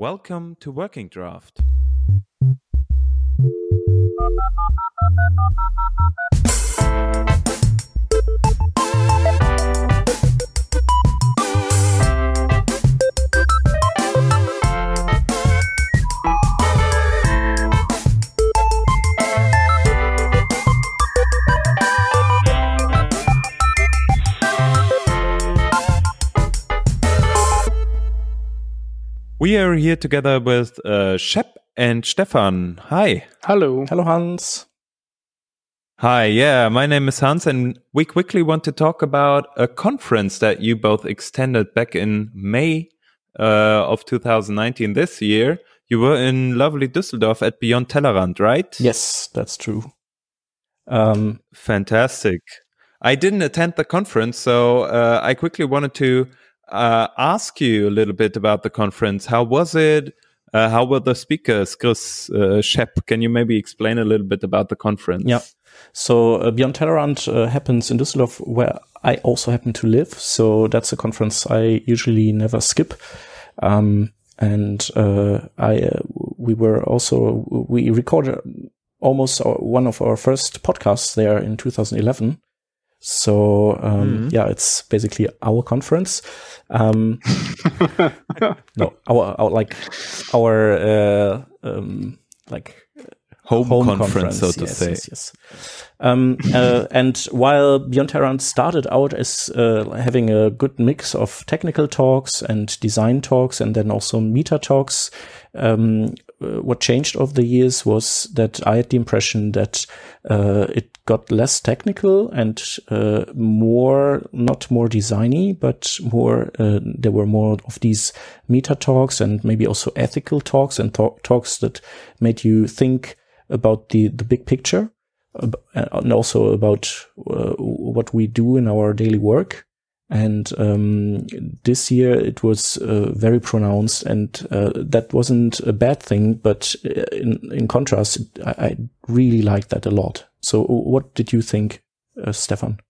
Welcome to Working Draft. We are here together with uh, Schepp and Stefan. Hi. Hello. Hello, Hans. Hi, yeah, my name is Hans, and we quickly want to talk about a conference that you both extended back in May uh, of 2019 this year. You were in lovely Düsseldorf at Beyond Tellerrand, right? Yes, that's true. Um, Fantastic. I didn't attend the conference, so uh, I quickly wanted to uh, ask you a little bit about the conference. How was it? Uh, how were the speakers? Chris uh, Schepp, can you maybe explain a little bit about the conference? Yeah. So uh, Beyond Tellerrand uh, happens in Düsseldorf, where I also happen to live. So that's a conference I usually never skip. Um, and uh, I uh, we were also we recorded almost one of our first podcasts there in 2011. So um, Mhm. yeah, it's basically our conference. Um, no, our, our like our uh, um, like Home, conference, so to yes, say. Yes, yes. Um, uh, and while Beyond Tellerrand started out as uh, having a good mix of technical talks and design talks, and then also meta talks, um, uh, what changed over the years was that I had the impression that uh, it got less technical and uh, more, not more designy, but more, uh, there were more of these meta talks and maybe also ethical talks and talk- talks that made you think about the, the big picture and also about uh, what we do in our daily work. And um, this year it was uh, very pronounced, and uh, that wasn't a bad thing. But uh, in in contrast, I, I really liked that a lot. So, what did you think, uh, Stefan?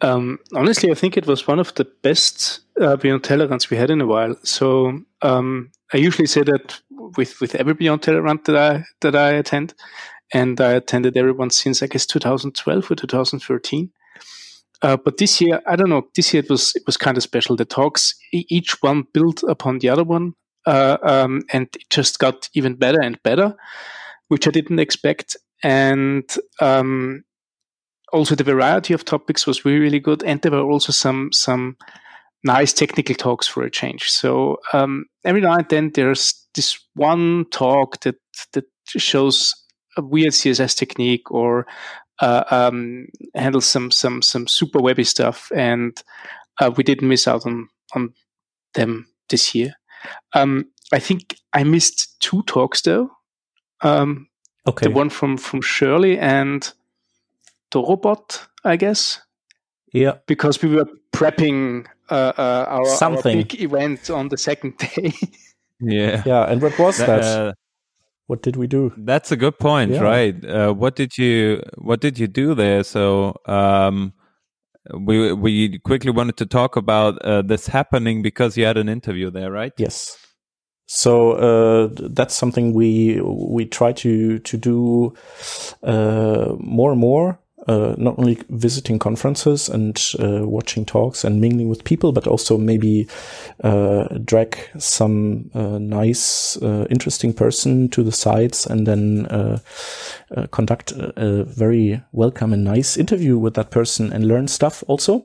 Um, honestly, I think it was one of the best uh, Beyond Tellerrands we had in a while. So um, I usually say that with with every Beyond Tellerrand that I that I attend, and I attended everyone since I guess 2012 or 2013. Uh, but this year, I don't know. This year it was it was kind of special. The talks, each one built upon the other one, uh, um, and it just got even better and better, which I didn't expect. And um, also the variety of topics was really really good and there were also some some nice technical talks for a change. So um, every now and then there's this one talk that that shows a weird css technique or uh, um, handles some some some super webby stuff and uh, we didn't miss out on on them this year. Um, i think i missed two talks though. Um, Okay, the one from from shirley and Dorobot, I guess, yeah, because we were prepping uh, uh, our, our Something. big event on the second day. Yeah. yeah. And what was that? Uh, what did we do? that's a good point, Yeah. right? Uh, what did you What did you do there? So um, we we quickly wanted to talk about uh, this happening because you had an interview there, right? Yes. So uh, that's something we we try to to do uh, more and more. Uh, not only visiting conferences and uh, watching talks and mingling with people, but also maybe uh, drag some uh, nice, interesting person to the sites and then conduct a, a very welcome and nice interview with that person and learn stuff also.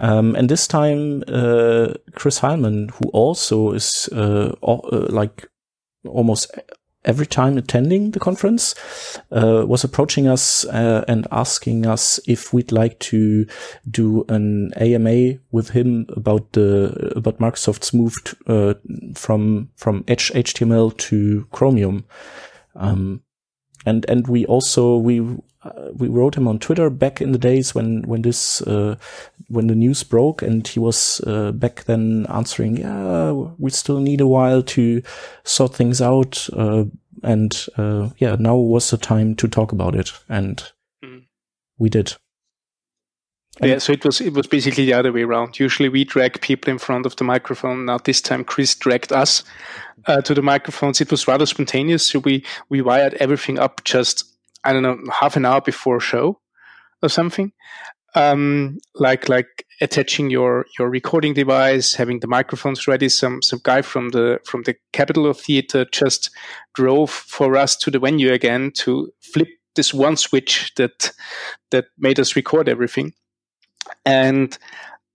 Um, and this time, uh, Chris Heilmann, who also is uh, uh, like almost every time attending the conference, uh, was approaching us uh, and asking us if we'd like to do an AMA with him about the about Microsoft's move from from Edge HTML to Chromium. Um, and and we also we uh, we wrote him on Twitter back in the days when when this uh, when the news broke, and he was uh, back then answering, "Yeah, we still need a while to sort things out." Uh, and uh, yeah, now was the time to talk about it, and Mm. we did. Yeah, so it was it was basically the other way around. Usually we drag people in front of the microphone. Now this time Chris dragged us uh, to the microphones. It was rather spontaneous. So we we wired everything up just I don't know half an hour before show or something. Um, like like attaching your your recording device, having the microphones ready. Some some guy from the from the Capitol of Theater just drove for us to the venue again to flip this one switch that that made us record everything and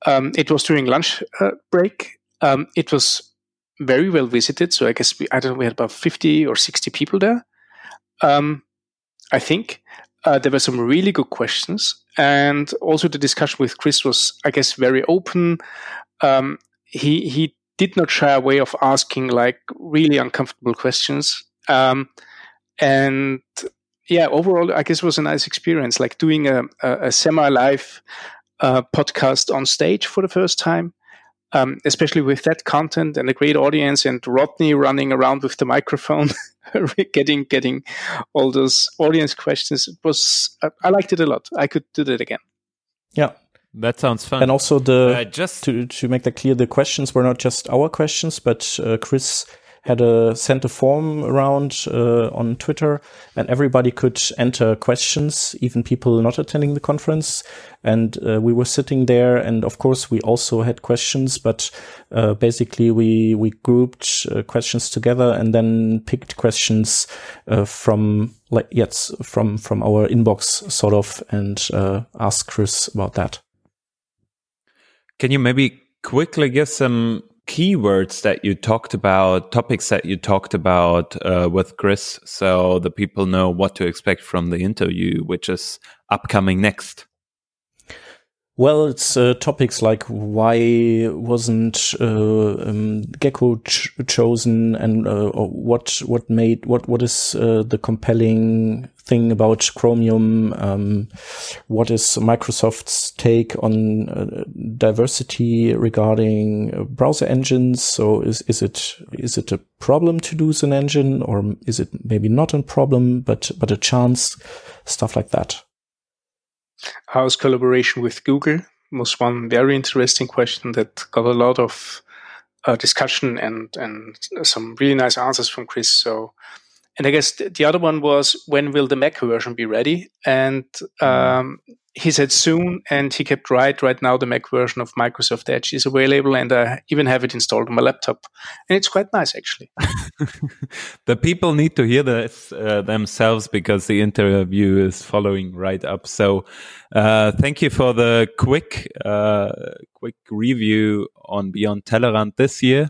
um, it was during lunch uh, break. Um, it was very well visited, so I guess we I don't know we had about fifty or sixty people there. Um, I think uh, there were some really good questions, and also the discussion with Chris was, I guess, very open. Um, he he did not shy away of asking like really uncomfortable questions, um, and yeah, overall, I guess it was a nice experience, like doing a, a, a semi live uh, podcast on stage for the first time, um, especially with that content and a great audience and Rodney running around with the microphone, getting getting all those audience questions. It was I liked it a lot. I could do that again. Yeah. That sounds fun. And also the uh, just to to make that clear, the questions were not just our questions, but uh, Chris had a sent a form around uh, on Twitter, and everybody could enter questions, even people not attending the conference. And uh, we were sitting there, and of course we also had questions, but uh, basically we we grouped uh, questions together and then picked questions uh, from like yes from from our inbox sort of, and uh, asked Chris about that. Can you maybe quickly give some keywords that you talked about, topics that you talked about uh, with Chris, so the people know what to expect from the interview, which is upcoming next? Well, it's uh, topics like why wasn't uh, um, Gecko ch chosen, and uh, what what made what what is uh, the compelling thing about Chromium? Um, what is Microsoft's take on uh, diversity regarding uh, browser engines? So is is it is it a problem to lose an engine, or is it maybe not a problem, but but a chance? Stuff like that. How's collaboration with Google? Was one very interesting question that got a lot of uh, discussion and and some really nice answers from Chris. So, and I guess the other one was when will the Mac version be ready? And mm-hmm. um, he said soon, and he kept right. Right now, the Mac version of Microsoft Edge is available, and I even have it installed on my laptop, and it's quite nice actually. the people need to hear this uh, themselves because the interview is following right up. So, uh, thank you for the quick, uh, quick review on Beyond Tellerrand this year.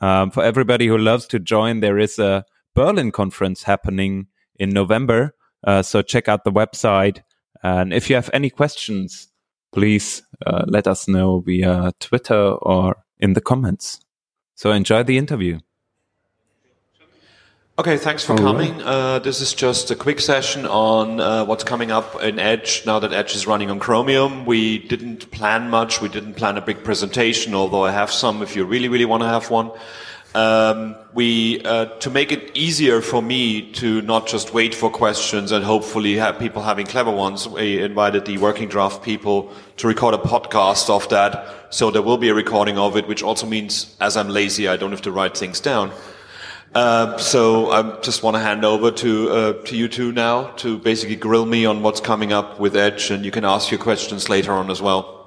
Um, for everybody who loves to join, there is a Berlin conference happening in November. Uh, so check out the website and if you have any questions, please uh, let us know via Twitter or in the comments. So enjoy the interview. Okay, thanks for All coming. Right. Uh, this is just a quick session on uh, what's coming up in Edge now that Edge is running on Chromium. We didn't plan much. We didn't plan a big presentation, although I have some if you really, really want to have one. Um, we uh, to make it easier for me to not just wait for questions and hopefully have people having clever ones. We invited the working draft people to record a podcast of that, so there will be a recording of it, which also means as I'm lazy, I don't have to write things down. Uh, so I just want to hand over to uh, to you two now to basically grill me on what's coming up with Edge, and you can ask your questions later on as well.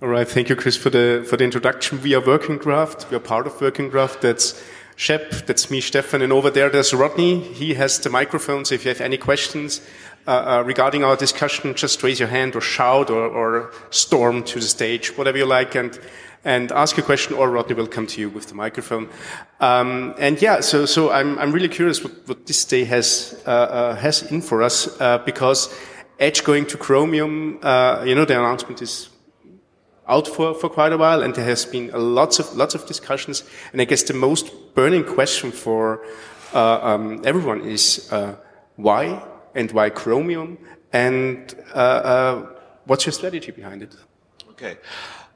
All right, thank you, Chris, for the for the introduction. We are Working Draft. We are part of Working Draft. That's Schepp, that's me, Stefan, and over there there's Rodney. He has the microphone, so if you have any questions uh, uh, regarding our discussion, just raise your hand or shout or, or storm to the stage, whatever you like, and and ask a question, or Rodney will come to you with the microphone. Um, and yeah, so so I'm I'm really curious what, what this day has uh, uh has in for us uh, because Edge going to Chromium, uh, you know, the announcement is out for, for quite a while, and there has been lots of lots of discussions. And I guess the most burning question for uh, um, everyone is uh, why and why Chromium, and uh, uh what's your strategy behind it? Okay.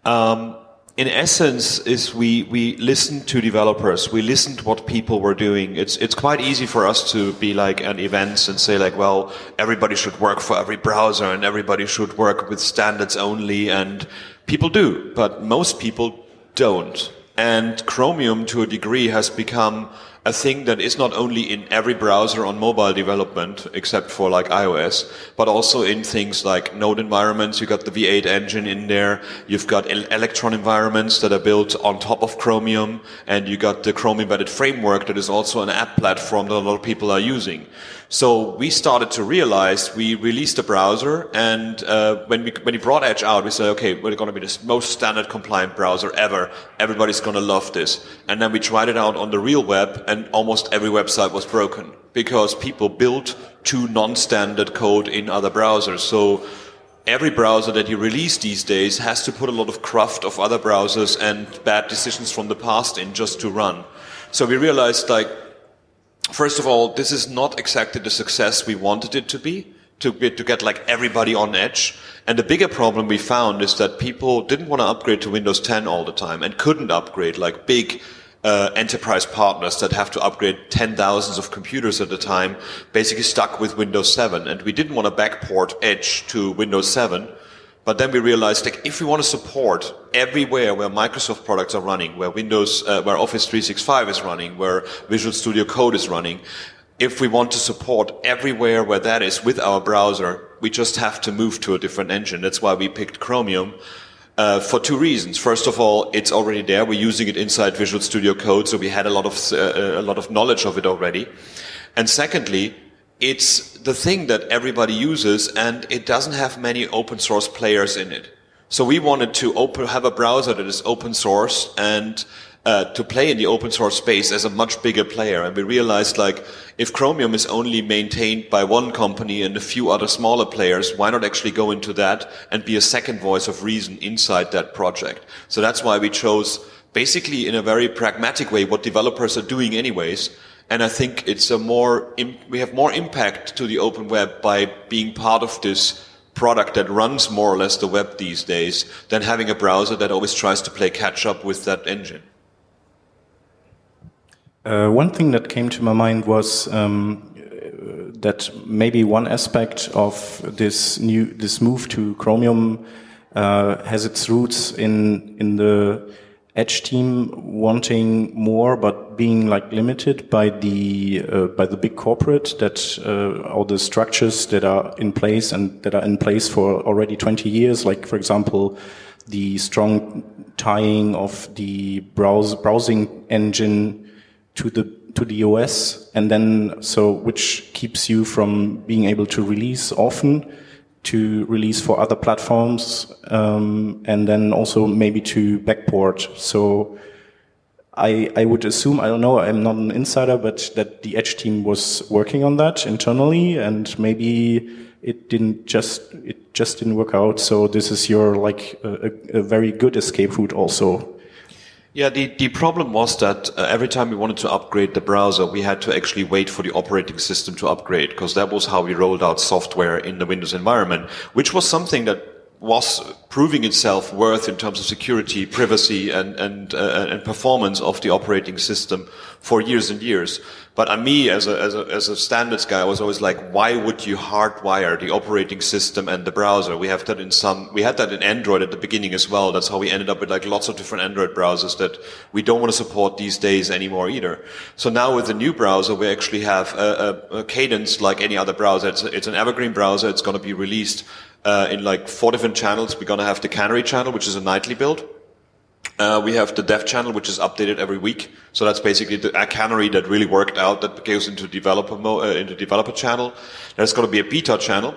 Um, in essence is we we listened to developers we listened to what people were doing it's it's quite easy for us to be like at events and say like well everybody should work for every browser and everybody should work with standards only and people do but most people don't and chromium to a degree has become a thing that is not only in every browser on mobile development, except for like iOS, but also in things like node environments. You've got the V8 engine in there. You've got Electron environments that are built on top of Chromium, and you got the Chrome embedded framework that is also an app platform that a lot of people are using. So we started to realize we released a browser, and uh, when we when we brought Edge out, we said, okay, we're going to be the most standard compliant browser ever. Everybody's going to love this. And then we tried it out on the real web, and almost every website was broken because people built to non-standard code in other browsers. So every browser that you release these days has to put a lot of cruft of other browsers and bad decisions from the past in just to run. So we realized like first of all, this is not exactly the success we wanted it to be, to get, to get like everybody on edge. And the bigger problem we found is that people didn't want to upgrade to Windows 10 all the time and couldn't upgrade like big uh, enterprise partners that have to upgrade 10 thousands of computers at a time, basically stuck with Windows 7. And we didn't want to backport Edge to Windows 7 but then we realized like if we want to support everywhere where Microsoft products are running, where Windows, uh, where Office 365 is running, where Visual Studio Code is running, if we want to support everywhere where that is with our browser, we just have to move to a different engine. That's why we picked Chromium. Uh, for two reasons. First of all, it's already there. We're using it inside Visual Studio Code, so we had a lot of uh, a lot of knowledge of it already. And secondly, it's the thing that everybody uses and it doesn't have many open source players in it. So we wanted to open, have a browser that is open source and uh, to play in the open source space as a much bigger player. And we realized like if Chromium is only maintained by one company and a few other smaller players, why not actually go into that and be a second voice of reason inside that project? So that's why we chose basically in a very pragmatic way what developers are doing anyways and I think it's a more, we have more impact to the open web by being part of this product that runs more or less the web these days than having a browser that always tries to play catch up with that engine. Uh, one thing that came to my mind was um, that maybe one aspect of this new this move to Chromium uh, has its roots in in the Edge team wanting more, but being like limited by the uh, by the big corporate that uh, all the structures that are in place and that are in place for already 20 years, like for example, the strong tying of the browse browsing engine to the to the OS, and then so which keeps you from being able to release often to release for other platforms, um, and then also maybe to backport. So I, I would assume, I don't know, I'm not an insider, but that the Edge team was working on that internally, and maybe it didn't just it just didn't work out. So this is your like a, a very good escape route also yeah, the, the problem was that uh, every time we wanted to upgrade the browser, we had to actually wait for the operating system to upgrade because that was how we rolled out software in the Windows environment, which was something that was proving itself worth in terms of security, privacy, and and uh, and performance of the operating system for years and years. But uh, me, as a, as a as a standards guy, I was always like, why would you hardwire the operating system and the browser? We have that in some. We had that in Android at the beginning as well. That's how we ended up with like lots of different Android browsers that we don't want to support these days anymore either. So now with the new browser, we actually have a, a, a cadence like any other browser. It's, it's an evergreen browser. It's going to be released uh, in like four different channels. We're to have the Canary channel, which is a nightly build. Uh, we have the dev channel, which is updated every week. So that's basically the a canary that really worked out that goes into developer mo- uh, into developer channel. There's going to be a beta channel.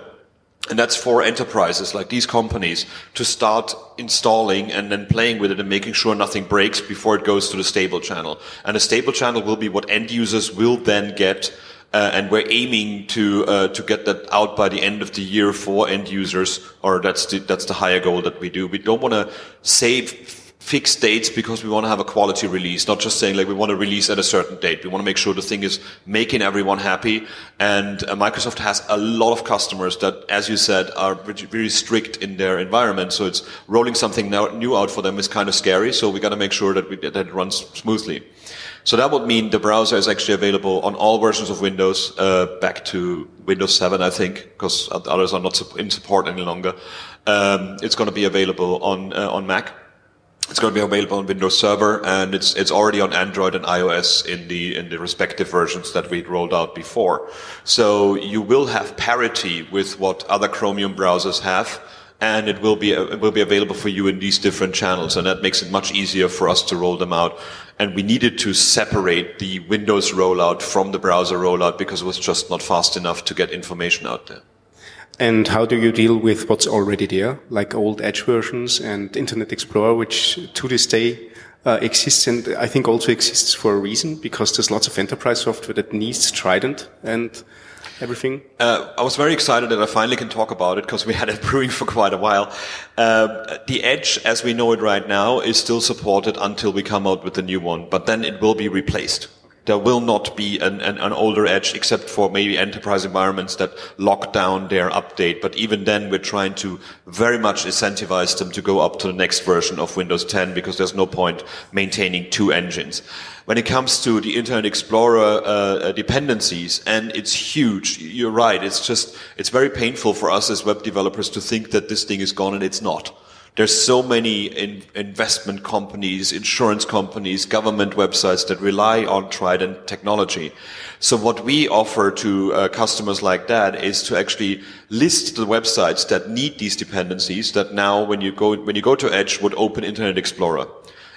And that's for enterprises like these companies to start installing and then playing with it and making sure nothing breaks before it goes to the stable channel. And a stable channel will be what end users will then get uh, and we're aiming to uh, to get that out by the end of the year for end users, or that's the that's the higher goal that we do. We don't want to save fixed dates because we want to have a quality release, not just saying like we want to release at a certain date. We want to make sure the thing is making everyone happy. And uh, Microsoft has a lot of customers that, as you said, are very strict in their environment. So it's rolling something new out for them is kind of scary. So we got to make sure that, we, that it runs smoothly. So that would mean the browser is actually available on all versions of Windows, uh, back to Windows 7, I think, because others are not in support any longer. Um, it's going to be available on uh, on Mac. It's going to be available on Windows Server, and it's it's already on Android and iOS in the in the respective versions that we rolled out before. So you will have parity with what other Chromium browsers have, and it will be it will be available for you in these different channels, and that makes it much easier for us to roll them out. And we needed to separate the Windows rollout from the browser rollout because it was just not fast enough to get information out there. And how do you deal with what's already there, like old Edge versions and Internet Explorer, which to this day uh, exists and I think also exists for a reason because there's lots of enterprise software that needs Trident and everything? Uh, I was very excited that I finally can talk about it because we had it brewing for quite a while. Uh, the Edge, as we know it right now, is still supported until we come out with the new one, but then it will be replaced there will not be an, an, an, older edge except for maybe enterprise environments that lock down their update. But even then, we're trying to very much incentivize them to go up to the next version of Windows 10 because there's no point maintaining two engines. When it comes to the Internet Explorer uh, uh dependencies, and it's huge, you're right. It's just, it's very painful for us as web developers to think that this thing is gone and it's not. There's so many in investment companies, insurance companies, government websites that rely on Trident technology. So what we offer to uh, customers like that is to actually list the websites that need these dependencies that now when you go, when you go to Edge would open Internet Explorer.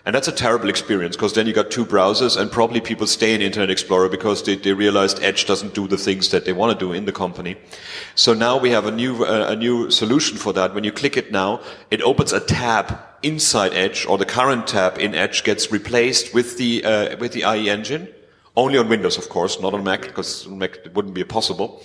And that's a terrible experience because then you got two browsers and probably people stay in Internet Explorer because they, they realized Edge doesn't do the things that they want to do in the company. So now we have a new, uh, a new solution for that. When you click it now, it opens a tab inside Edge or the current tab in Edge gets replaced with the, uh, with the IE engine. Only on Windows, of course, not on Mac, because Mac it wouldn't be possible.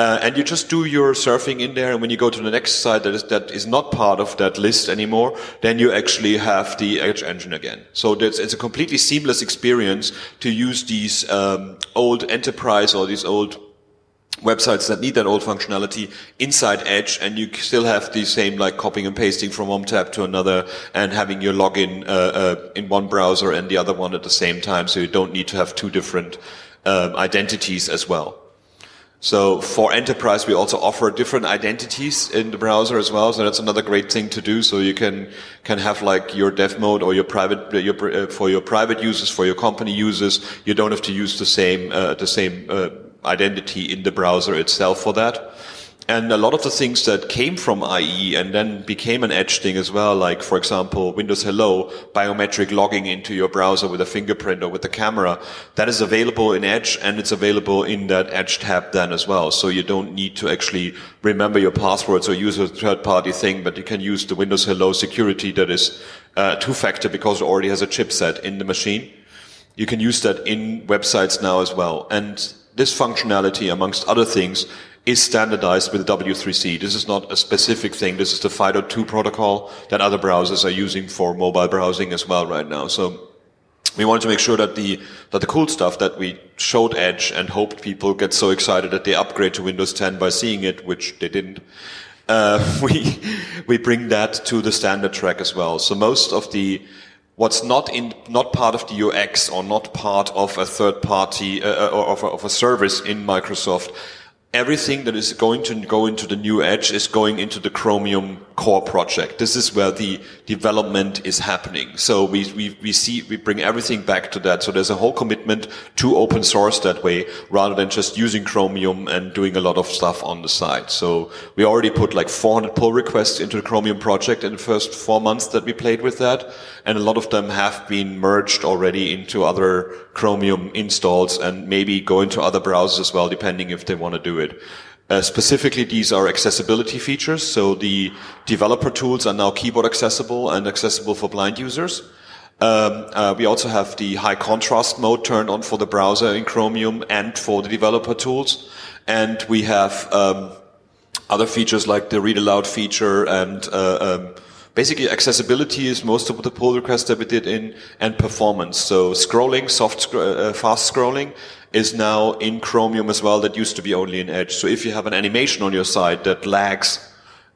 Uh, and you just do your surfing in there, and when you go to the next site that is, that is not part of that list anymore, then you actually have the Edge engine again. So it's a completely seamless experience to use these um, old enterprise or these old websites that need that old functionality inside Edge, and you still have the same like copying and pasting from one tab to another, and having your login uh, uh, in one browser and the other one at the same time, so you don't need to have two different um, identities as well. So for enterprise, we also offer different identities in the browser as well. So that's another great thing to do. So you can can have like your dev mode or your private your, uh, for your private users, for your company users. You don't have to use the same uh, the same uh, identity in the browser itself for that. And a lot of the things that came from IE and then became an Edge thing as well, like for example, Windows Hello, biometric logging into your browser with a fingerprint or with the camera, that is available in Edge and it's available in that Edge tab then as well. So you don't need to actually remember your passwords or use a third party thing, but you can use the Windows Hello security that is uh, two factor because it already has a chipset in the machine. You can use that in websites now as well. And this functionality, amongst other things, is standardized with W3C. This is not a specific thing. This is the FIDO2 protocol that other browsers are using for mobile browsing as well right now. So we wanted to make sure that the that the cool stuff that we showed Edge and hoped people get so excited that they upgrade to Windows 10 by seeing it, which they didn't. Uh, we we bring that to the standard track as well. So most of the what's not in not part of the UX or not part of a third party uh, or of a, of a service in Microsoft everything that is going to go into the new edge is going into the chromium core project. This is where the development is happening. So we, we, we see we bring everything back to that. So there's a whole commitment to open source that way rather than just using chromium and doing a lot of stuff on the side. So we already put like 400 pull requests into the chromium project in the first four months that we played with that and a lot of them have been merged already into other chromium installs and maybe go into other browsers as well depending if they want to do it. Uh, specifically, these are accessibility features. So the developer tools are now keyboard accessible and accessible for blind users. Um, uh, we also have the high contrast mode turned on for the browser in Chromium and for the developer tools. And we have um, other features like the read aloud feature and uh, um, basically accessibility is most of the pull requests that we did in and performance. So scrolling, soft, sc- uh, fast scrolling is now in Chromium as well. That used to be only in Edge. So if you have an animation on your side that lags,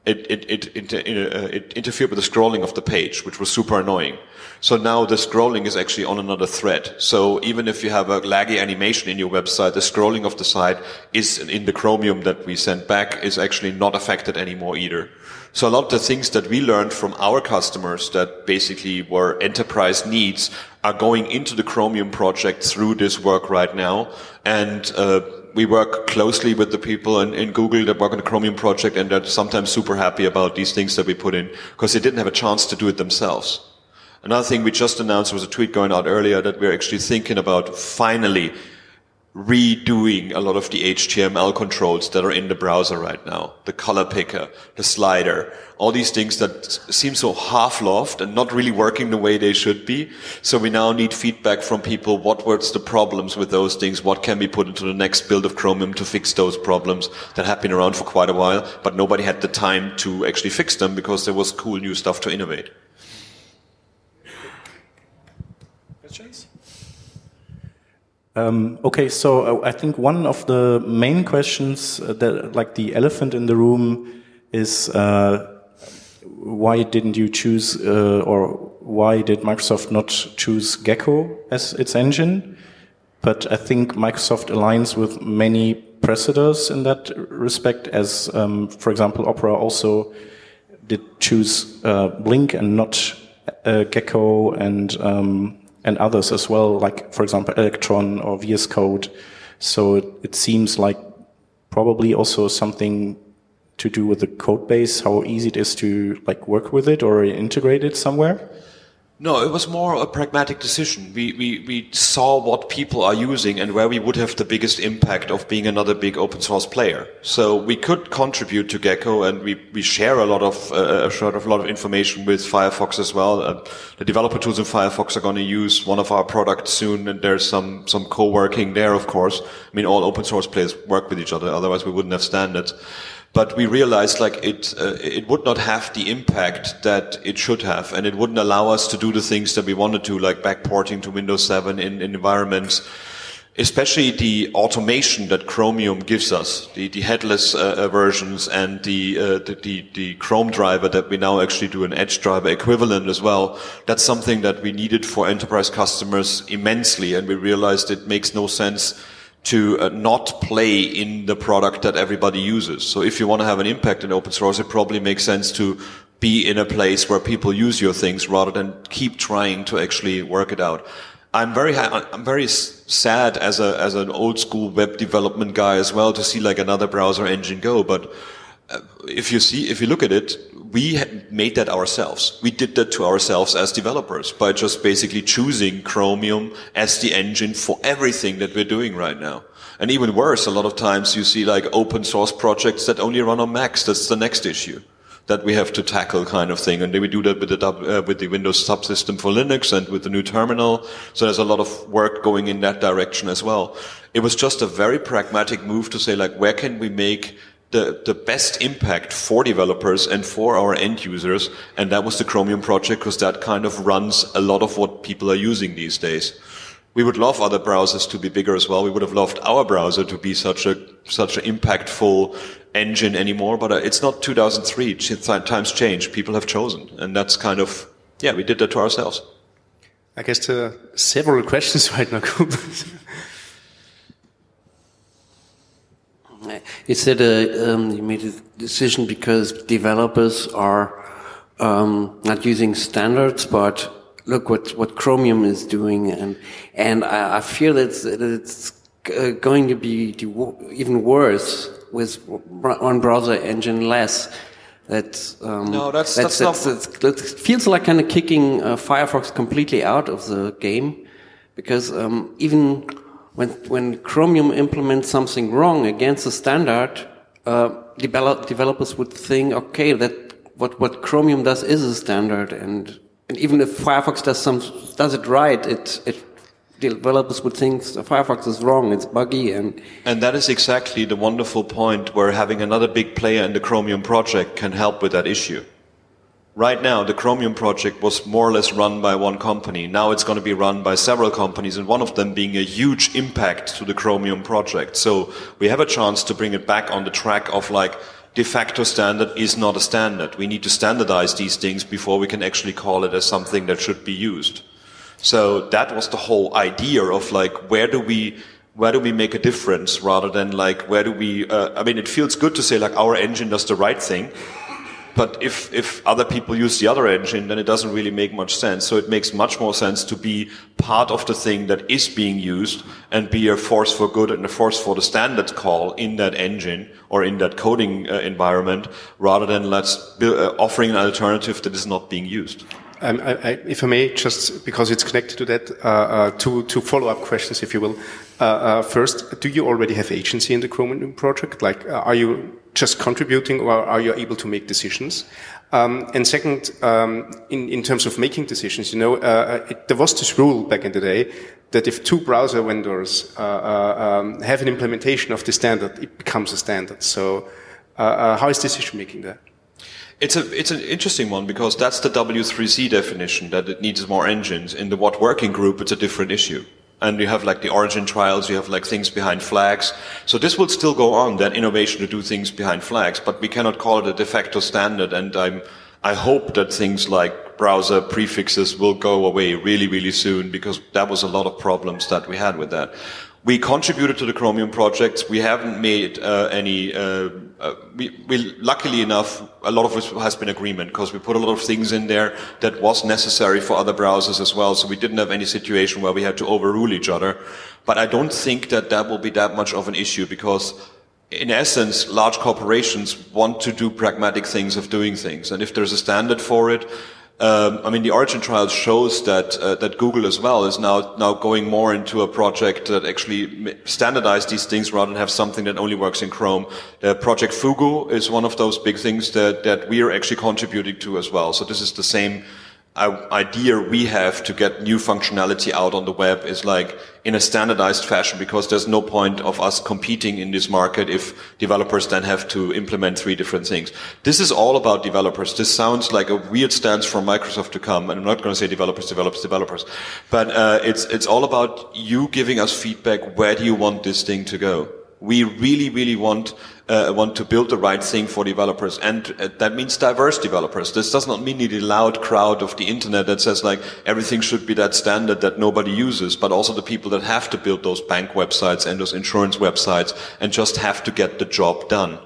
it, it, it, it, uh, it interfered with the scrolling of the page, which was super annoying. So now the scrolling is actually on another thread. So even if you have a laggy animation in your website, the scrolling of the site is in the Chromium that we sent back is actually not affected anymore either. So a lot of the things that we learned from our customers that basically were enterprise needs are going into the Chromium project through this work right now. And, uh, we work closely with the people in, in, Google that work on the Chromium project and they're sometimes super happy about these things that we put in because they didn't have a chance to do it themselves. Another thing we just announced was a tweet going out earlier that we're actually thinking about finally redoing a lot of the HTML controls that are in the browser right now. The color picker, the slider, all these things that seem so half-loved and not really working the way they should be. So we now need feedback from people. What were the problems with those things? What can be put into the next build of Chromium to fix those problems that have been around for quite a while, but nobody had the time to actually fix them because there was cool new stuff to innovate. Um, okay, so uh, I think one of the main questions uh, that, like the elephant in the room, is uh, why didn't you choose, uh, or why did Microsoft not choose Gecko as its engine? But I think Microsoft aligns with many precedents in that respect, as, um, for example, Opera also did choose uh, Blink and not uh, Gecko, and um, and others as well, like, for example, Electron or VS Code. So it, it seems like probably also something to do with the code base, how easy it is to like work with it or integrate it somewhere. No, it was more a pragmatic decision. We, we, we saw what people are using and where we would have the biggest impact of being another big open source player. So we could contribute to Gecko and we, we share a lot of, uh, a lot of information with Firefox as well. Uh, the developer tools in Firefox are going to use one of our products soon and there's some, some co-working there, of course. I mean, all open source players work with each other. Otherwise we wouldn't have standards but we realized like it uh, it would not have the impact that it should have and it wouldn't allow us to do the things that we wanted to like backporting to windows 7 in, in environments especially the automation that chromium gives us the, the headless uh, uh versions and the, uh, the, the the chrome driver that we now actually do an edge driver equivalent as well. That's something that we needed for enterprise customers immensely and we realized it makes no sense to uh, not play in the product that everybody uses. So if you want to have an impact in open source, it probably makes sense to be in a place where people use your things rather than keep trying to actually work it out. I'm very, I'm very sad as a, as an old school web development guy as well to see like another browser engine go, but uh, if you see, if you look at it, we had made that ourselves. We did that to ourselves as developers by just basically choosing Chromium as the engine for everything that we're doing right now. And even worse, a lot of times you see like open source projects that only run on Macs. That's the next issue that we have to tackle kind of thing. And then we do that with the, uh, with the Windows subsystem for Linux and with the new terminal. So there's a lot of work going in that direction as well. It was just a very pragmatic move to say like, where can we make the, the best impact for developers and for our end users. And that was the Chromium project because that kind of runs a lot of what people are using these days. We would love other browsers to be bigger as well. We would have loved our browser to be such a, such an impactful engine anymore, but uh, it's not 2003. Times change. People have chosen. And that's kind of, yeah, we did that to ourselves. I guess there are several questions right now. You said uh, um, you made a decision because developers are um, not using standards, but look what, what Chromium is doing, and and I, I fear that it's, that it's uh, going to be even worse with one browser engine less. That um, no, that's that's, that's, that's, that's, that feels like kind of kicking uh, Firefox completely out of the game, because um, even when, when Chromium implements something wrong against the standard, uh, develop, developers would think, okay, that what, what Chromium does is a standard, and, and even if Firefox does some does it right, it, it developers would think Firefox is wrong, it's buggy, and and that is exactly the wonderful point where having another big player in the Chromium project can help with that issue. Right now the Chromium project was more or less run by one company. Now it's going to be run by several companies and one of them being a huge impact to the Chromium project. So we have a chance to bring it back on the track of like de facto standard is not a standard. We need to standardize these things before we can actually call it as something that should be used. So that was the whole idea of like, where do we, where do we make a difference rather than like, where do we, uh, I mean, it feels good to say like our engine does the right thing. But if, if other people use the other engine, then it doesn't really make much sense. So it makes much more sense to be part of the thing that is being used and be a force for good and a force for the standard call in that engine or in that coding uh, environment rather than let's uh, offering an alternative that is not being used. Um, I, I, if I may, just because it's connected to that, uh, uh, two, two follow-up questions, if you will. Uh, uh first, do you already have agency in the Chromium project? Like, uh, are you just contributing, or are you able to make decisions? Um, and second, um, in, in terms of making decisions, you know, uh, it, there was this rule back in the day that if two browser vendors um, have an implementation of the standard, it becomes a standard. So, how is decision making there? It's a it's an interesting one because that's the W3C definition that it needs more engines. In the what working group, it's a different issue. And you have like the origin trials, you have like things behind flags. So this will still go on, that innovation to do things behind flags, but we cannot call it a de facto standard. And I'm, I hope that things like browser prefixes will go away really, really soon because that was a lot of problems that we had with that. We contributed to the Chromium projects. We haven't made uh, any. Uh, uh, we, we, luckily enough, a lot of it has been agreement because we put a lot of things in there that was necessary for other browsers as well. So we didn't have any situation where we had to overrule each other. But I don't think that that will be that much of an issue because in essence, large corporations want to do pragmatic things of doing things. And if there's a standard for it, um, I mean, the Origin trial shows that uh, that Google as well is now now going more into a project that actually standardize these things rather than have something that only works in Chrome. The project Fugu is one of those big things that that we are actually contributing to as well. So this is the same idea we have to get new functionality out on the web is like in a standardized fashion because there's no point of us competing in this market if developers then have to implement three different things. This is all about developers. This sounds like a weird stance from Microsoft to come, and I'm not going to say developers, developers, developers, but uh, it's it's all about you giving us feedback. Where do you want this thing to go? We really, really want uh, want to build the right thing for developers, and uh, that means diverse developers. This does not mean the loud crowd of the internet that says like everything should be that standard that nobody uses, but also the people that have to build those bank websites and those insurance websites and just have to get the job done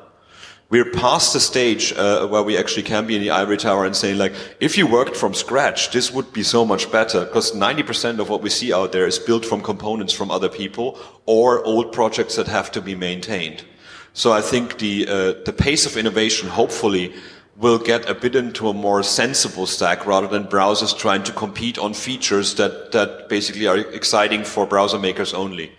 we're past the stage uh, where we actually can be in the ivory tower and saying like if you worked from scratch this would be so much better because 90% of what we see out there is built from components from other people or old projects that have to be maintained. So i think the uh, the pace of innovation hopefully will get a bit into a more sensible stack rather than browsers trying to compete on features that that basically are exciting for browser makers only.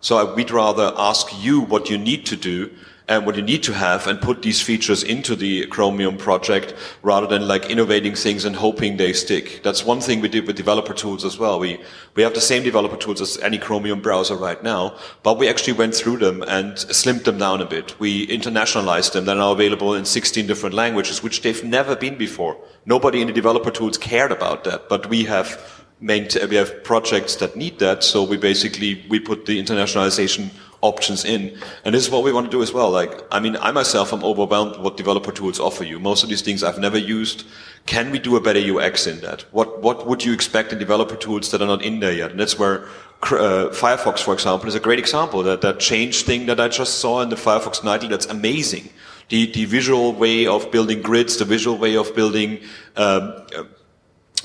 So we'd rather ask you what you need to do and what you need to have and put these features into the Chromium project rather than like innovating things and hoping they stick. That's one thing we did with developer tools as well. We, we have the same developer tools as any Chromium browser right now, but we actually went through them and slimmed them down a bit. We internationalized them. They're now available in 16 different languages, which they've never been before. Nobody in the developer tools cared about that, but we have maintain, we have projects that need that. So we basically, we put the internationalization options in. And this is what we want to do as well. Like, I mean, I myself am overwhelmed what developer tools offer you. Most of these things I've never used. Can we do a better UX in that? What, what would you expect in developer tools that are not in there yet? And that's where uh, Firefox, for example, is a great example. That, that change thing that I just saw in the Firefox nightly, that's amazing. The, the visual way of building grids, the visual way of building, um, uh,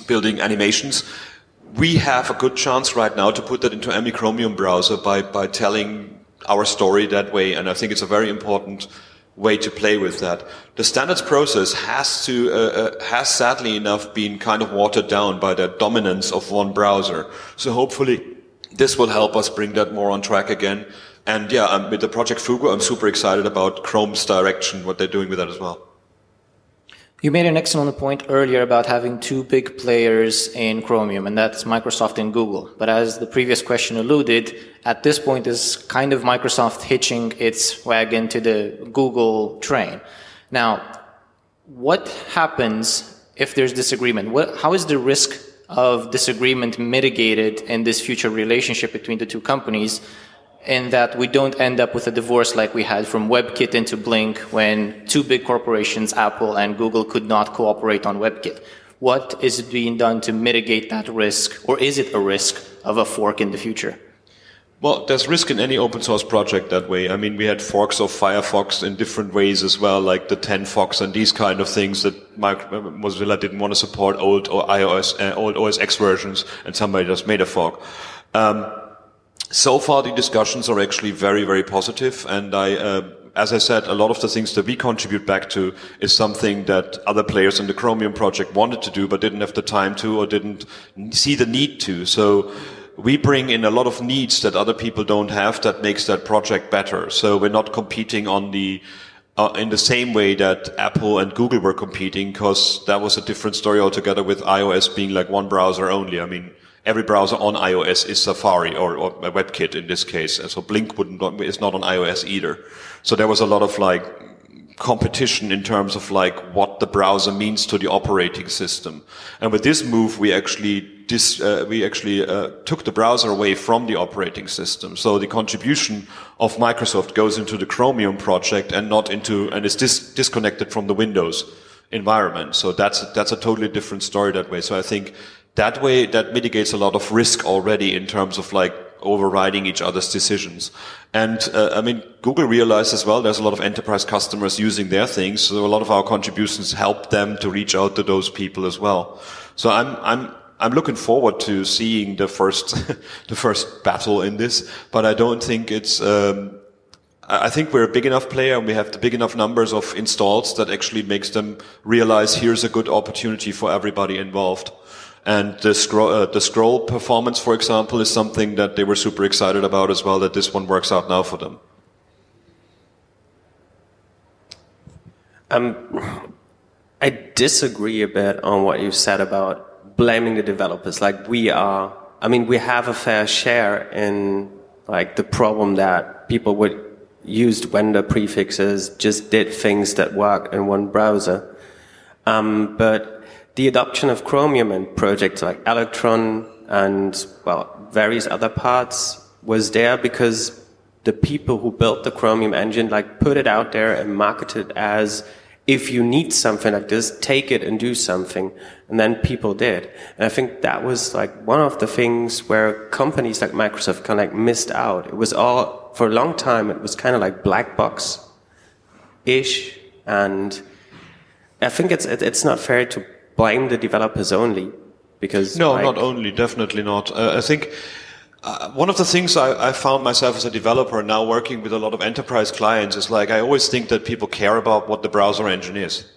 building animations we have a good chance right now to put that into any Chromium browser by, by telling our story that way, and I think it's a very important way to play with that. The standards process has to uh, uh, has sadly enough been kind of watered down by the dominance of one browser. So hopefully this will help us bring that more on track again. And yeah, um, with the project Fugu, I'm super excited about Chrome's direction, what they're doing with that as well. You made an excellent point earlier about having two big players in Chromium, and that's Microsoft and Google. But as the previous question alluded, at this point is kind of Microsoft hitching its wagon to the Google train. Now, what happens if there's disagreement? What, how is the risk of disagreement mitigated in this future relationship between the two companies? In that we don't end up with a divorce like we had from WebKit into Blink when two big corporations, Apple and Google, could not cooperate on WebKit. What is being done to mitigate that risk, or is it a risk of a fork in the future? Well, there's risk in any open source project that way. I mean, we had forks of Firefox in different ways as well, like the TenFourFox and these kind of things that Mozilla didn't want to support old or iOS, uh, old OS X versions, and somebody just made a fork. Um, so far, the discussions are actually very, very positive, and I. Uh, as I said, a lot of the things that we contribute back to is something that other players in the Chromium project wanted to do, but didn't have the time to or didn't see the need to. So we bring in a lot of needs that other people don't have that makes that project better. So we're not competing on the uh, in the same way that Apple and Google were competing, because that was a different story altogether with iOS being like one browser only. I mean, every browser on iOS is Safari or, or WebKit in this case. And so Blink wouldn't, is not on iOS either. So there was a lot of like competition in terms of like what the browser means to the operating system. And with this move, we actually dis, uh, we actually uh, took the browser away from the operating system. So the contribution of Microsoft goes into the Chromium project and not into and is dis disconnected from the Windows environment. So that's that's a totally different story that way. So I think that way that mitigates a lot of risk already in terms of like overriding each other's decisions. And uh, I mean, Google realized as well there's a lot of enterprise customers using their things, so a lot of our contributions help them to reach out to those people as well. So I'm I'm I'm looking forward to seeing the first the first battle in this, but I don't think it's. Um, I think we're a big enough player and we have the big enough numbers of installs that actually makes them realize here's a good opportunity for everybody involved. And the scroll, uh, the scroll performance, for example, is something that they were super excited about as well, that this one works out now for them. Um, I disagree a bit on what you said about blaming the developers. Like we are, I mean, we have a fair share in like the problem that people would used vendor prefixes, just did things that work in one browser. Um, but the adoption of Chromium and projects like Electron and, well, various other parts was there because the people who built the Chromium engine like put it out there and marketed it as if you need something like this, take it and do something. And then people did. And I think that was like one of the things where companies like Microsoft kind of like missed out. It was all, for a long time, it was kind of like black box ish. And I think it's, it's not fair to blame the developers only because no, like, not only, definitely not. Uh, I think uh, one of the things I, I, found myself as a developer now working with a lot of enterprise clients is like I always think that people care about what the browser engine is.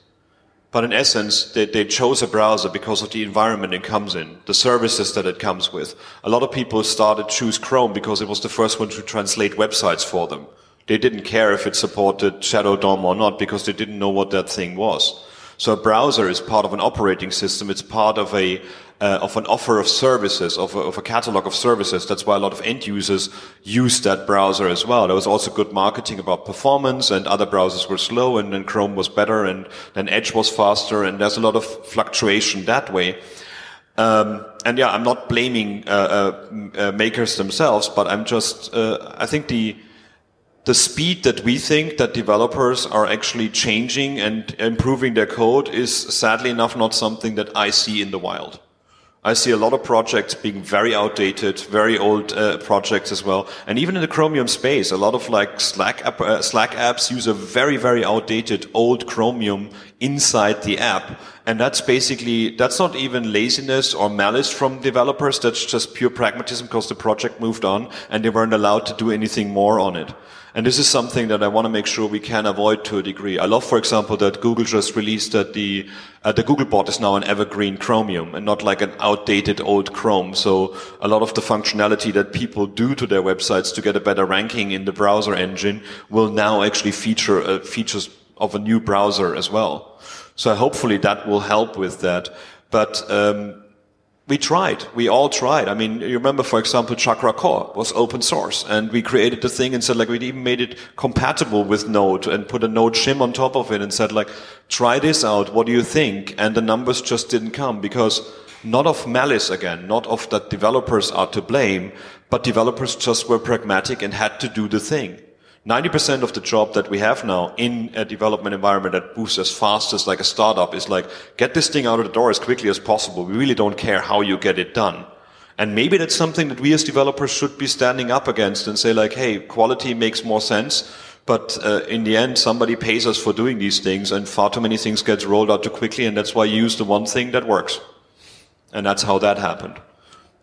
But in essence, they, they chose a browser because of the environment it comes in, the services that it comes with. A lot of people started choose Chrome because it was the first one to translate websites for them. They didn't care if it supported Shadow DOM or not because they didn't know what that thing was. So a browser is part of an operating system. It's part of a uh, of an offer of services, of a, of a, catalog of services. That's why a lot of end users use that browser as well. There was also good marketing about performance and other browsers were slow and then Chrome was better and then Edge was faster and there's a lot of fluctuation that way. Um, and yeah, I'm not blaming uh, uh, uh makers themselves, but I'm just, uh, I think the, the speed that we think that developers are actually changing and improving their code is sadly enough not something that I see in the wild. I see a lot of projects being very outdated, very old uh, projects as well. And even in the Chromium space, a lot of like Slack, app, uh, Slack apps use a very, very outdated old Chromium inside the app. And that's basically, that's not even laziness or malice from developers. That's just pure pragmatism because the project moved on and they weren't allowed to do anything more on it. And this is something that I want to make sure we can avoid to a degree. I love, for example, that Google just released that the uh, the Google bot is now an evergreen Chromium and not like an outdated old Chrome. So a lot of the functionality that people do to their websites to get a better ranking in the browser engine will now actually feature uh, features of a new browser as well. So hopefully that will help with that. But um, we tried. We all tried. I mean, you remember, for example, Chakra Core was open source and we created the thing and said like, we even made it compatible with Node and put a Node shim on top of it and said like, try this out. What do you think? And the numbers just didn't come because not of malice again, not of that developers are to blame, but developers just were pragmatic and had to do the thing. 90% of the job that we have now in a development environment that moves as fast as like a startup is like, get this thing out of the door as quickly as possible. We really don't care how you get it done. And maybe that's something that we as developers should be standing up against and say like, hey, quality makes more sense. But uh, in the end, somebody pays us for doing these things and far too many things gets rolled out too quickly. And that's why you use the one thing that works. And that's how that happened.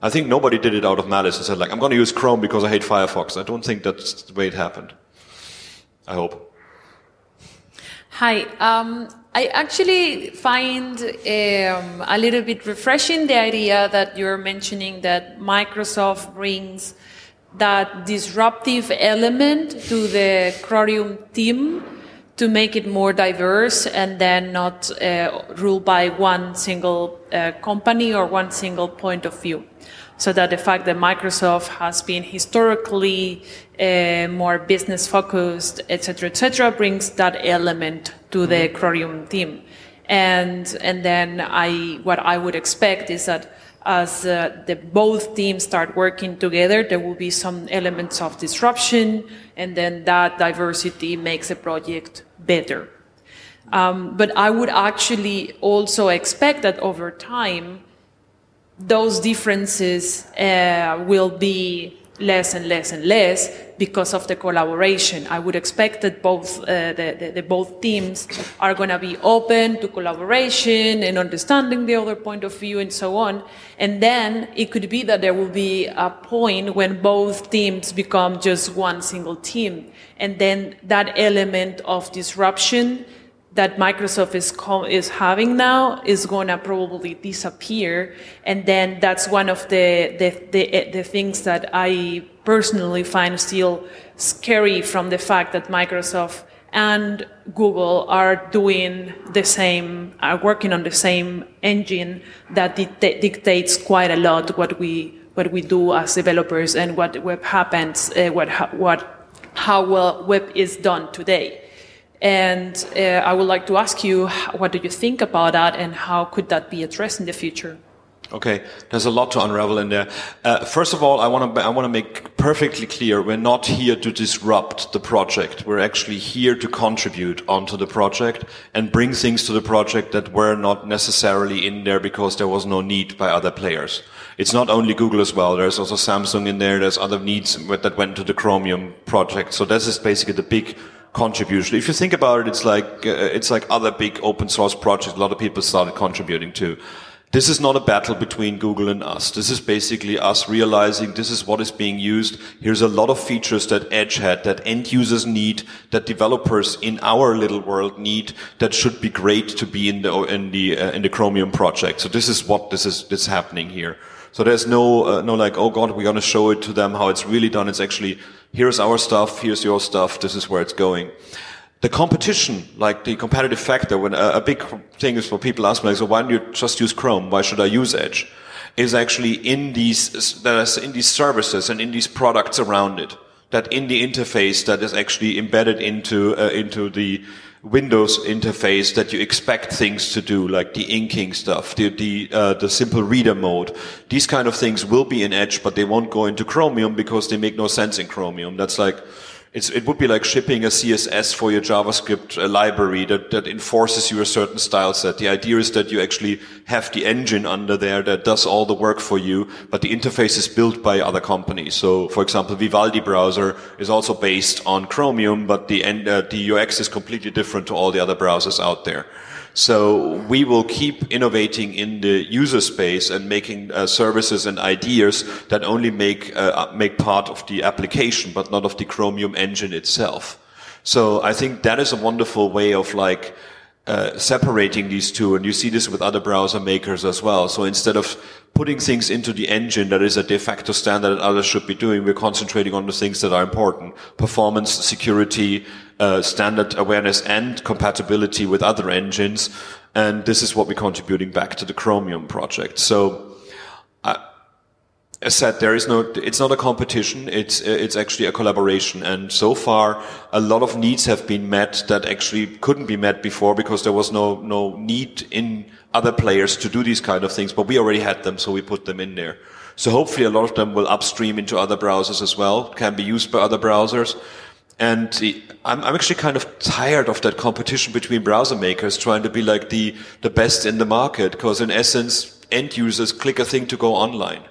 I think nobody did it out of malice and said like, I'm going to use Chrome because I hate Firefox. I don't think that's the way it happened. I hope. Hi. Um, I actually find um, a little bit refreshing the idea that you're mentioning that Microsoft brings that disruptive element to the Chromium team to make it more diverse and then not uh, ruled by one single uh, company or one single point of view so that the fact that Microsoft has been historically uh, more business focused, etc., etc., brings that element to the mm-hmm. Chromium team. And and then I what I would expect is that as uh, the both teams start working together, there will be some elements of disruption, and then that diversity makes a project better. Um, but I would actually also expect that over time those differences uh, will be less and less and less because of the collaboration. I would expect that both uh, the, the, the, both teams are going to be open to collaboration and understanding the other point of view and so on. And then it could be that there will be a point when both teams become just one single team, and then that element of disruption that Microsoft is is having now is going to probably disappear, and then that's one of the, the the, the things that I personally find still scary from the fact that Microsoft and Google are doing the same, are working on the same engine that dictates quite a lot what we what we do as developers and what web happens, uh, what what how well web is done today. And uh, I would like to ask you, what do you think about that, and how could that be addressed in the future? Okay, there's a lot to unravel in there. Uh, first of all, I want to I want to make perfectly clear we're not here to disrupt the project. We're actually here to contribute onto the project and bring things to the project that were not necessarily in there because there was no need by other players. It's not only Google as well. There's also Samsung in there. There's other needs that went to the Chromium project. So this is basically the big contribution. If you think about it, it's like uh, it's like other big open source projects. A lot of people started contributing to. This is not a battle between Google and us. This is basically us realizing this is what is being used. Here's a lot of features that Edge had, that end users need, that developers in our little world need, that should be great to be in the in the uh, in the Chromium project. So this is what this is this happening here. So there's no uh, no like oh god we're going to show it to them how it's really done. It's actually here's our stuff, here's your stuff, this is where it's going. The competition, like the competitive factor, when a, a big thing is for people ask me, like, so why don't you just use Chrome? Why should I use Edge? Is actually in these, that is in these services and in these products around it. That in the interface that is actually embedded into, uh, into the, Windows interface that you expect things to do, like the inking stuff, the the, uh, the simple reader mode. These kind of things will be in Edge, but they won't go into Chromium because they make no sense in Chromium. That's like it would be like shipping a CSS for your JavaScript uh, library that, that enforces you a certain style set. The idea is that you actually have the engine under there that does all the work for you, but the interface is built by other companies. So, for example, Vivaldi browser is also based on Chromium, but the, uh, the UX is completely different to all the other browsers out there. So we will keep innovating in the user space and making uh, services and ideas that only make uh, make part of the application, but not of the Chromium engine itself. So I think that is a wonderful way of like uh, separating these two, and you see this with other browser makers as well. So instead of putting things into the engine that is a de facto standard that others should be doing, we're concentrating on the things that are important: performance, security, uh, standard awareness, and compatibility with other engines. And this is what we're contributing back to the Chromium project. So as said, there is no, it's not a competition. It's, it's actually a collaboration. And so far, a lot of needs have been met that actually couldn't be met before because there was no, no need in other players to do these kind of things. But we already had them, so we put them in there. So hopefully a lot of them will upstream into other browsers as well, can be used by other browsers. And I'm, I'm actually kind of tired of that competition between browser makers trying to be like the, the best in the market. Because in essence, end users click a thing to go online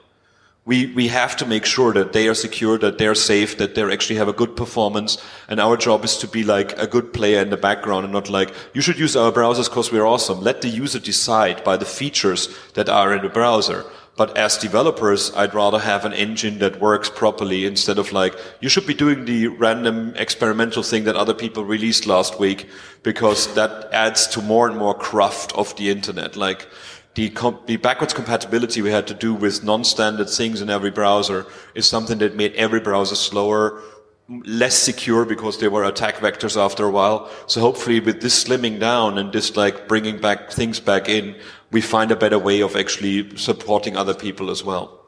we, we have to make sure that they are secure, that they're safe, that they actually have a good performance. And our job is to be like a good player in the background and not like, you should use our browsers because we're awesome. Let the user decide by the features that are in the browser. But as developers, I'd rather have an engine that works properly instead of like, you should be doing the random experimental thing that other people released last week because that adds to more and more cruft of the internet. Like, the, the, backwards compatibility we had to do with non-standard things in every browser is something that made every browser slower, less secure because they were attack vectors after a while. So hopefully with this slimming down and this like bringing back things back in, we find a better way of actually supporting other people as well.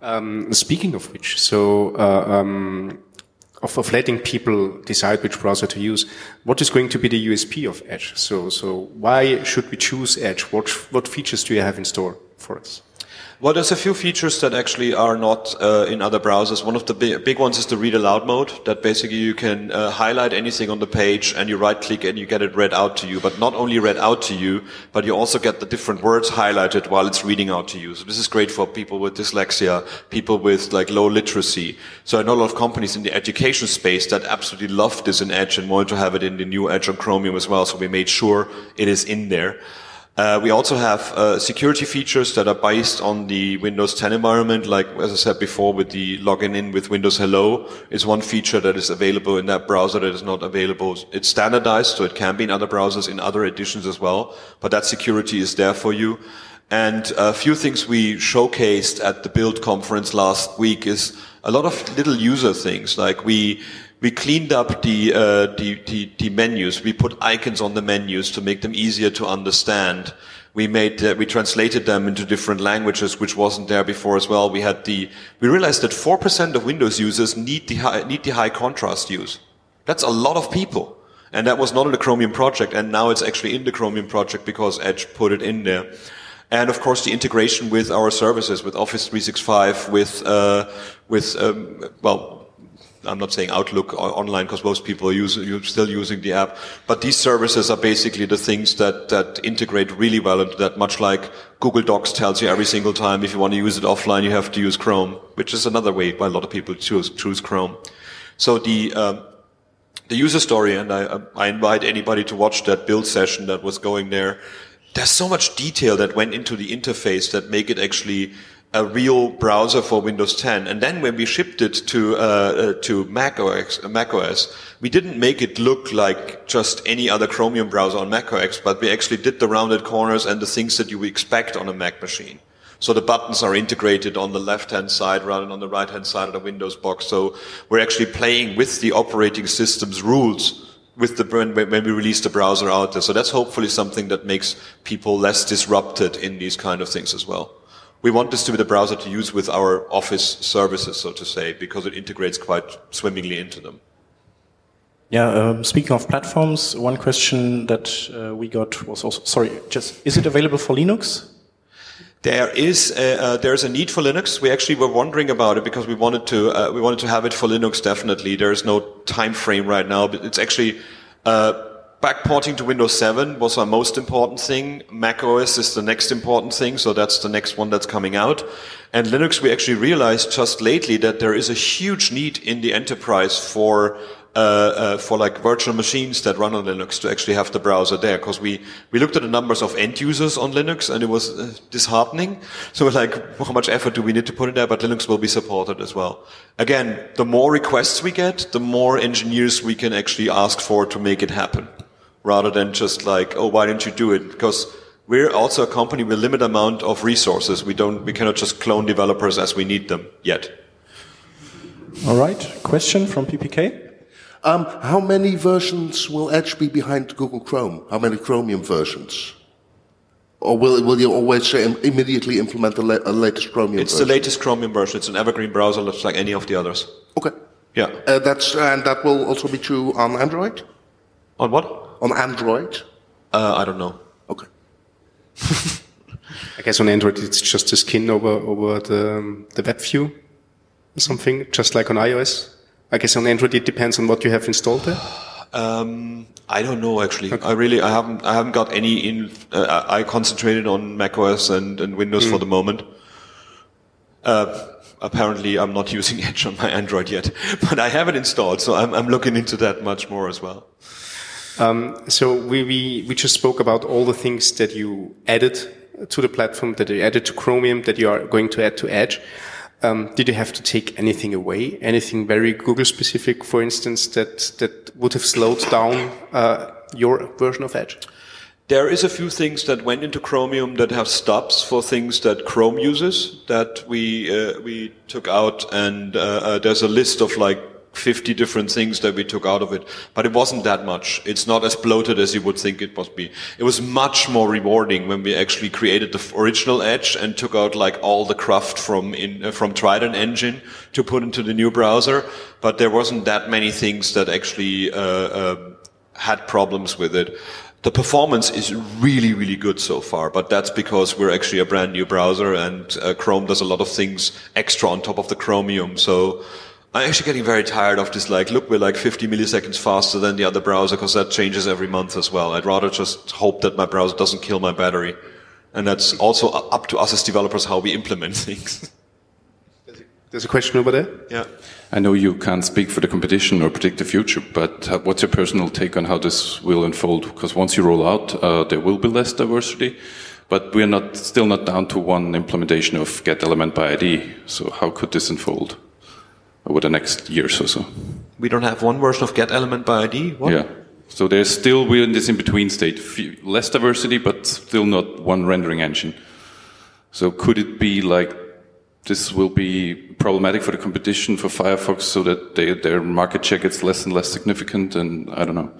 Um, speaking of which, so uh, um, of, of letting people decide which browser to use. What is going to be the USP of Edge? So, so why should we choose Edge? What, what features do you have in store for us? Well, there's a few features that actually are not uh, in other browsers. One of the big, big, ones is the read aloud mode, that basically you can uh, highlight anything on the page and you right click and you get it read out to you. But not only read out to you, but you also get the different words highlighted while it's reading out to you. So this is great for people with dyslexia, people with like low literacy. So I know a lot of companies in the education space that absolutely love this in Edge and wanted to have it in the new Edge on Chromium as well. So we made sure it is in there. Uh, we also have uh, security features that are based on the Windows 10 environment, like as I said before, with the login in with Windows Hello is one feature that is available in that browser that is not available. It's standardized, so it can be in other browsers, in other editions as well, but that security is there for you. And a few things we showcased at the Build conference last week is a lot of little user things, like we we cleaned up the, uh, the, the, the, menus. We put icons on the menus to make them easier to understand. We made, uh, we translated them into different languages, which wasn't there before as well. We had the, we realized that 4% of Windows users need the high, need the high contrast use. That's a lot of people. And that was not in the Chromium project. And now it's actually in the Chromium project because Edge put it in there. And of course, the integration with our services, with Office 365, with, uh, with, um, well, I'm not saying Outlook online because most people are, use, are still using the app, but these services are basically the things that, that integrate really well into that, much like Google Docs tells you every single time if you want to use it offline, you have to use Chrome, which is another way why a lot of people choose, choose Chrome. So the, um, the user story, and I, I invite anybody to watch that build session that was going there. There's so much detail that went into the interface that make it actually a real browser for Windows 10. And then when we shipped it to uh, uh, to Mac OS, Mac OS, we didn't make it look like just any other Chromium browser on Mac OS, but we actually did the rounded corners and the things that you would expect on a Mac machine. So the buttons are integrated on the left-hand side rather than on the right-hand side of the Windows box. So we're actually playing with the operating system's rules with the when we release the browser out there. So that's hopefully something that makes people less disrupted in these kind of things as well we want this to be the browser to use with our office services, so to say, because it integrates quite swimmingly into them. Yeah, um, speaking of platforms, one question that uh, we got was also, sorry, just, is it available for Linux? There is a, uh, there's a need for Linux. We actually were wondering about it because we wanted to uh, we wanted to have it for Linux. Definitely, there is no time frame right now, but it's actually uh, backporting to Windows 7 was our most important thing. Mac OS is the next important thing, so that's the next one that's coming out. And Linux, we actually realized just lately that there is a huge need in the enterprise for uh, uh, for like virtual machines that run on Linux to actually have the browser there. Because we, we looked at the numbers of end users on Linux and it was uh, disheartening. So like, how much effort do we need to put in there? But Linux will be supported as well. Again, the more requests we get, the more engineers we can actually ask for to make it happen rather than just like, oh, why didn't you do it? Because we're also a company with a limited amount of resources. We don't, we cannot just clone developers as we need them yet. All right. Question from PPK. Um, how many versions will Edge be behind Google Chrome? How many Chromium versions? or will will you always say immediately implement the la latest Chromium? It's version? the latest Chromium version. It's an evergreen browser, just like any of the others. Okay. Yeah. Uh, that's and that will also be true on Android. On what? On Android. Uh, I don't know. Okay. I guess on Android it's just a skin over over the um, the web view, or something, just like on iOS. I guess on Android it depends on what you have installed there. Um, I don't know actually. Okay. I really I haven't I haven't got any in. Uh, I concentrated on macOS and, and Windows mm. for the moment. Uh, apparently, I'm not using Edge on my Android yet, but I have it installed, so I'm, I'm looking into that much more as well. Um, so we, we we just spoke about all the things that you added to the platform, that you added to Chromium, that you are going to add to Edge. Um, did you have to take anything away? Anything very Google specific, for instance, that that would have slowed down uh, your version of Edge? There is a few things that went into Chromium that have stops for things that Chrome uses that we uh, we took out, and uh, uh there's a list of like 50 different things that we took out of it, but it wasn't that much. It's not as bloated as you would think it must be. It was much more rewarding when we actually created the original Edge and took out like all the craft from in, uh, from Trident engine to put into the new browser. But there wasn't that many things that actually uh, uh, had problems with it. The performance is really, really good so far, but that's because we're actually a brand new browser and uh, Chrome does a lot of things extra on top of the Chromium. So I'm actually getting very tired of this, like, look, we're like 50 milliseconds faster than the other browser because that changes every month as well. I'd rather just hope that my browser doesn't kill my battery. And that's also up to us as developers how we implement things. There's a question over there. Yeah. I know you can't speak for the competition or predict the future, but uh, what's your personal take on how this will unfold? Because once you roll out, uh, there will be less diversity, but we're not still not down to one implementation of get element by ID. So how could this unfold? Over the next years or so. We don't have one version of get element by ID? What? Yeah. So there's still, we're in this in between state. Less diversity, but still not one rendering engine. So could it be like this will be problematic for the competition for Firefox so that they, their market share gets less and less significant? And I don't know.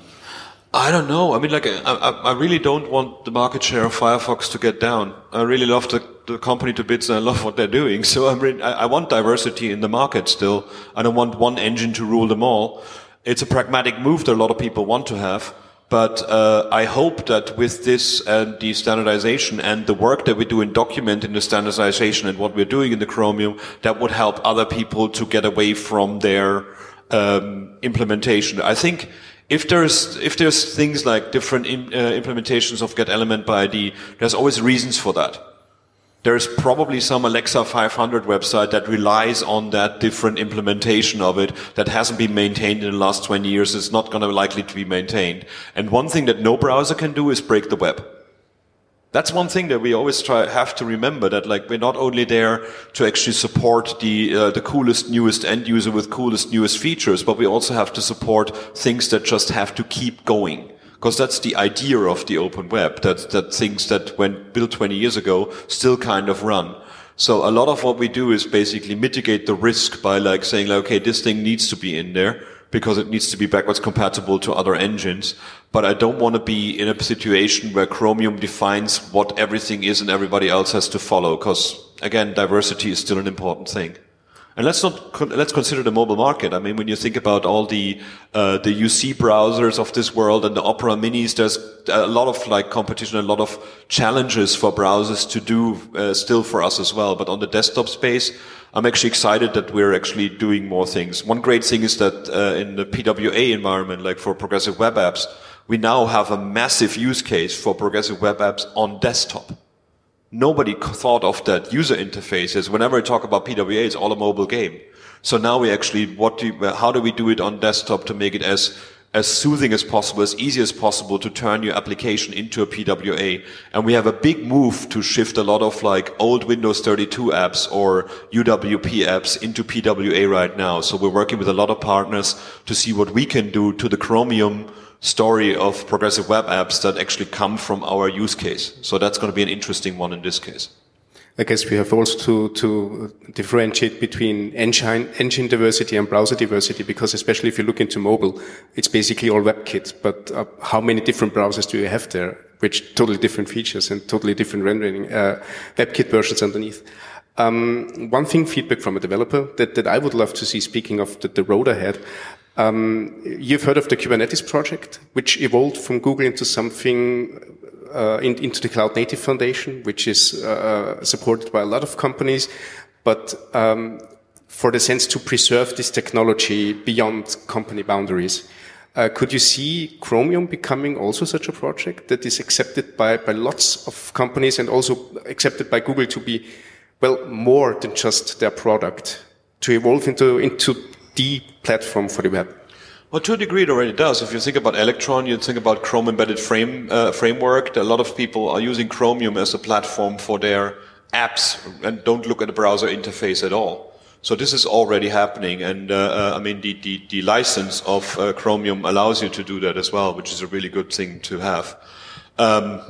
I don't know. I mean, like, I, I, really don't want the market share of Firefox to get down. I really love the, the company to bits and I love what they're doing. So I'm I, I want diversity in the market still. I don't want one engine to rule them all. It's a pragmatic move that a lot of people want to have. But uh, I hope that with this and the standardization and the work that we do in documenting the standardization and what we're doing in the Chromium, that would help other people to get away from their um, implementation. I think if there's if there's things like different in, uh, implementations of get element by ID, there's always reasons for that. There's probably some Alexa 500 website that relies on that different implementation of it that hasn't been maintained in the last 20 years. It's not going to likely to be maintained. And one thing that no browser can do is break the web. That's one thing that we always try have to remember that like we're not only there to actually support the uh, the coolest newest end user with coolest newest features, but we also have to support things that just have to keep going because that's the idea of the open web. That that things that when built 20 years ago still kind of run. So a lot of what we do is basically mitigate the risk by like saying like, okay, this thing needs to be in there because it needs to be backwards compatible to other engines. But I don't want to be in a situation where Chromium defines what everything is and everybody else has to follow. Because again, diversity is still an important thing. And let's not let's consider the mobile market. I mean, when you think about all the uh, the UC browsers of this world and the Opera Minis, there's a lot of like competition, a lot of challenges for browsers to do uh, still for us as well. But on the desktop space, I'm actually excited that we're actually doing more things. One great thing is that uh, in the PWA environment, like for progressive web apps, we now have a massive use case for progressive web apps on desktop. Nobody thought of that user interface whenever I talk about PWA, it's all a mobile game. So now we actually, what do, how do we do it on desktop to make it as as soothing as possible, as easy as possible to turn your application into a PWA. And we have a big move to shift a lot of like old Windows 32 apps or UWP apps into PWA right now. So we're working with a lot of partners to see what we can do to the Chromium story of progressive web apps that actually come from our use case. So that's going to be an interesting one in this case. I guess we have also to, to differentiate between engine, engine diversity and browser diversity, because especially if you look into mobile, it's basically all WebKit. But uh, how many different browsers do you have there? which totally different features and totally different rendering uh, WebKit versions underneath. Um, one thing, feedback from a developer that, that I would love to see. Speaking of the, the road ahead, um, you've heard of the Kubernetes project, which evolved from Google into something uh, in, into the Cloud Native Foundation, which is uh, supported by a lot of companies, but um, for the sense to preserve this technology beyond company boundaries. Uh, could you see Chromium becoming also such a project that is accepted by, by lots of companies and also accepted by Google to be, well, more than just their product, to evolve into, into the platform for the web? Well, to a degree, it already does. If you think about Electron, you think about Chrome embedded frame uh, framework. A lot of people are using Chromium as a platform for their apps and don't look at the browser interface at all. So this is already happening, and uh, uh, I mean the, the, the license of uh, Chromium allows you to do that as well, which is a really good thing to have. Um,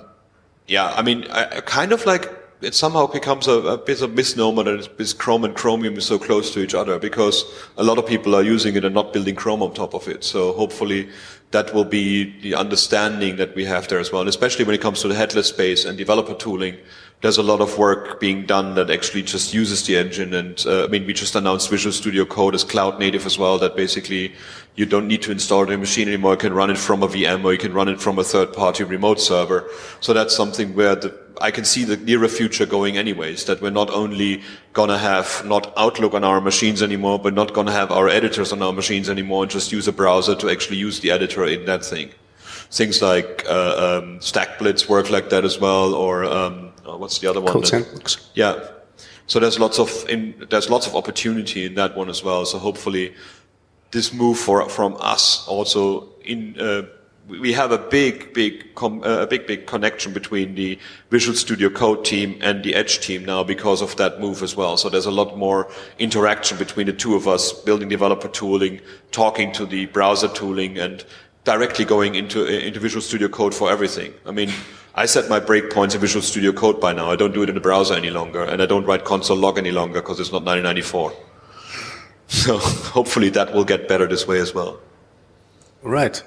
yeah, I mean, I, kind of like it somehow becomes a, a bit of misnomer that it's, Chrome and Chromium is so close to each other because a lot of people are using it and not building Chrome on top of it. So hopefully that will be the understanding that we have there as well. And especially when it comes to the headless space and developer tooling, there's a lot of work being done that actually just uses the engine. And uh, I mean, we just announced Visual Studio Code as cloud native as well. That basically you don't need to install the machine anymore. You can run it from a VM or you can run it from a third party remote server. So that's something where the, I can see the nearer future going anyways, that we're not only gonna have not Outlook on our machines anymore, but not gonna have our editors on our machines anymore and just use a browser to actually use the editor in that thing. Things like uh, um, StackBlitz work like that as well, or um, uh, what's the other one? Code Sandbox. Yeah. So there's lots of in, there's lots of opportunity in that one as well. So hopefully, this move for from us also in uh, we have a big big com, uh, a big big connection between the Visual Studio Code team and the Edge team now because of that move as well. So there's a lot more interaction between the two of us, building developer tooling, talking to the browser tooling, and directly going into into Visual Studio Code for everything. I mean. I set my breakpoints in Visual Studio Code by now. I don't do it in the browser any longer, and I don't write console log any longer because it's not 1994. So hopefully that will get better this way as well. Right.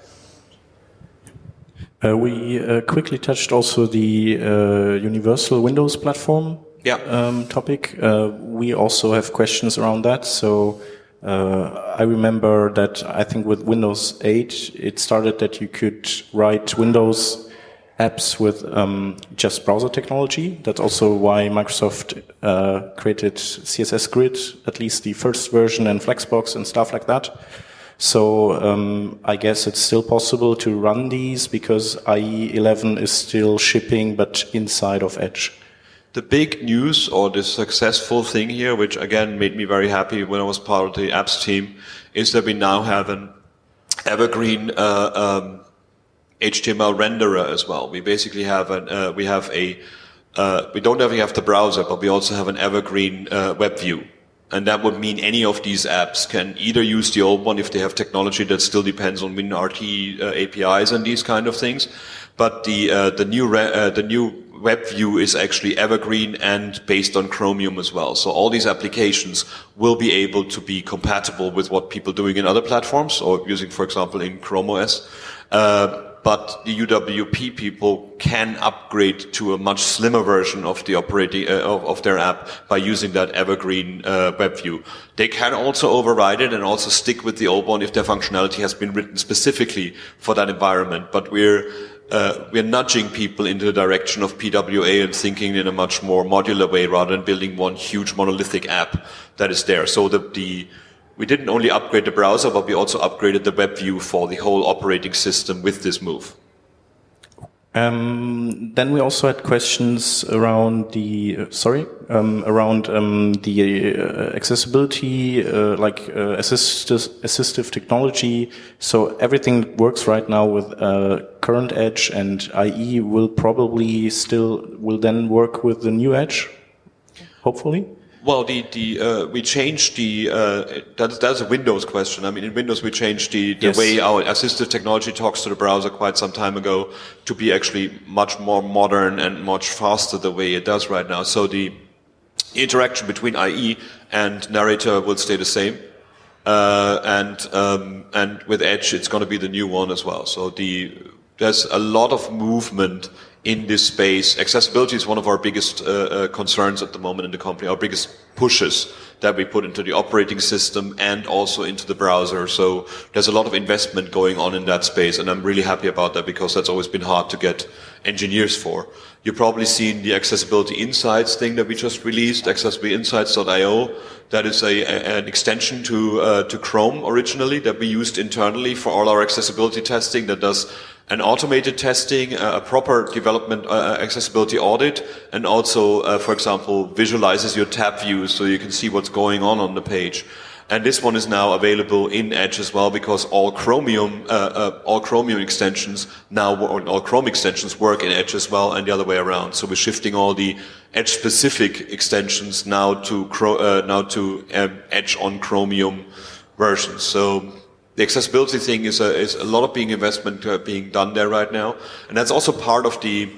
Uh, we uh, quickly touched also the uh, universal Windows platform yeah. um, topic. Uh, we also have questions around that. So uh, I remember that I think with Windows 8, it started that you could write Windows apps with um, just browser technology. That's also why Microsoft uh, created CSS Grid, at least the first version, and Flexbox and stuff like that. So um, I guess it's still possible to run these because IE 11 is still shipping, but inside of Edge. The big news or the successful thing here, which again made me very happy when I was part of the apps team, is that we now have an evergreen uh, um, HTML renderer as well. We basically have an uh, we have a uh, we don't only have the browser, but we also have an evergreen uh, web view. And that would mean any of these apps can either use the old one if they have technology that still depends on WinRT uh, APIs and these kind of things. But the uh, the new uh, the new web view is actually evergreen and based on Chromium as well. So all these applications will be able to be compatible with what people doing in other platforms or using, for example, in Chrome OS. Uh, but the UWP people can upgrade to a much slimmer version of the operating uh, of, of, their app by using that evergreen uh, web view. They can also override it and also stick with the old one if their functionality has been written specifically for that environment. But we're uh, we're nudging people into the direction of PWA and thinking in a much more modular way rather than building one huge monolithic app that is there. So the, the we didn't only upgrade the browser, but we also upgraded the web view for the whole operating system with this move. Um, then we also had questions around the uh, sorry um, around um, the uh, accessibility, uh, like uh, assistive, assistive technology. So everything works right now with uh, current Edge, and IE will probably still will then work with the new Edge, hopefully. Well, the the uh, we changed the uh, that's that's a Windows question. I mean, in Windows we changed the the yes. way our assistive technology talks to the browser quite some time ago to be actually much more modern and much faster the way it does right now. So the interaction between IE and narrator will stay the same. Uh, and um, and with Edge, it's going to be the new one as well. So the there's a lot of movement in this space. Accessibility is one of our biggest uh, uh, concerns at the moment in the company, our biggest pushes that we put into the operating system and also into the browser. So there's a lot of investment going on in that space, and I'm really happy about that because that's always been hard to get engineers for. You've probably seen the Accessibility Insights thing that we just released, accessibilityinsights.io. That is a, a, an extension to uh, to Chrome originally that we used internally for all our accessibility testing that does an automated testing, a proper development uh, uh, accessibility audit, and also, uh, for example, visualizes your tab views so you can see what's going on on the page. And this one is now available in Edge as well because all Chromium, uh, uh, all Chromium extensions now, all Chrome extensions work in Edge as well, and the other way around. So we're shifting all the Edge-specific extensions now to uh, now to um, Edge on Chromium versions. So the accessibility thing is a, is a lot of being investment uh, being done there right now, and that's also part of the.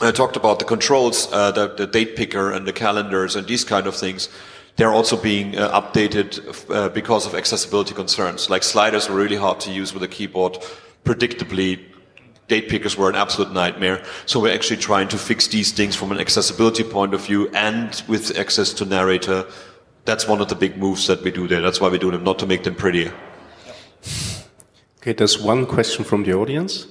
I talked about the controls, uh, the, the, date picker and the calendars and these kind of things. They're also being uh, updated uh, because of accessibility concerns. Like sliders were really hard to use with a keyboard. Predictably, date pickers were an absolute nightmare. So we're actually trying to fix these things from an accessibility point of view and with access to narrator. That's one of the big moves that we do there. That's why we do them, not to make them prettier. Okay, there's one question from the audience.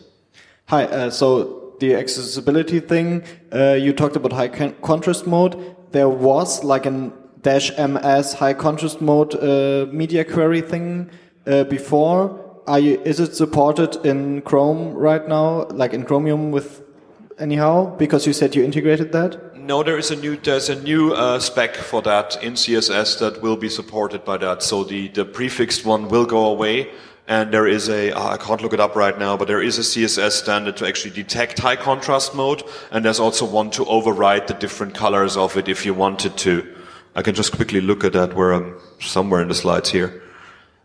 Hi, uh, so the accessibility thing, uh, you talked about high contrast mode. There was like an dash ms high contrast mode uh, media query thing uh, before. You, is it supported in Chrome right now, like in Chromium with anyhow? Because you said you integrated that. No, there is a new there's a new uh, spec for that in CSS that will be supported by that. So the the prefixed one will go away and there is a oh, I can't look it up right now, but there is a CSS standard to actually detect high contrast mode, and there's also one to override the different colors of it if you wanted to. I can just quickly look at that where I'm somewhere in the slides here.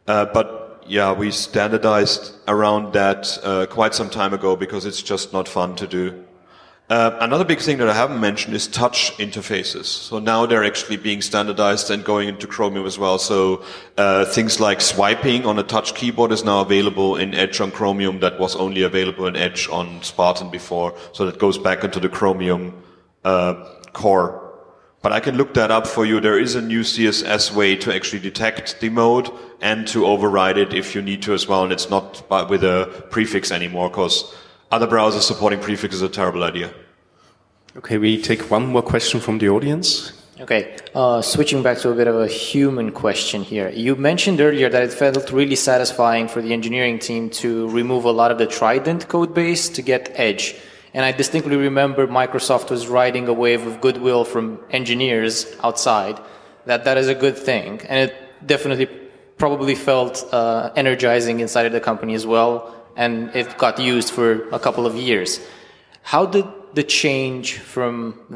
Uh, but yeah, we standardized around that uh, quite some time ago because it's just not fun to do. Uh, another big thing that I haven't mentioned is touch interfaces. So now they're actually being standardized and going into Chromium as well. So uh, things like swiping on a touch keyboard is now available in Edge on Chromium that was only available in Edge on Spartan before. So that goes back into the Chromium uh, core. But I can look that up for you. There is a new CSS way to actually detect the mode and to override it if you need to as well. And it's not with a prefix anymore because other browsers supporting prefixes is a terrible idea. Okay, we take one more question from the audience. Okay, uh, switching back to a bit of a human question here. You mentioned earlier that it felt really satisfying for the engineering team to remove a lot of the Trident code base to get Edge. And I distinctly remember Microsoft was riding a wave of goodwill from engineers outside that that is a good thing. And it definitely probably felt uh, energizing inside of the company as well. And it got used for a couple of years. How did the change from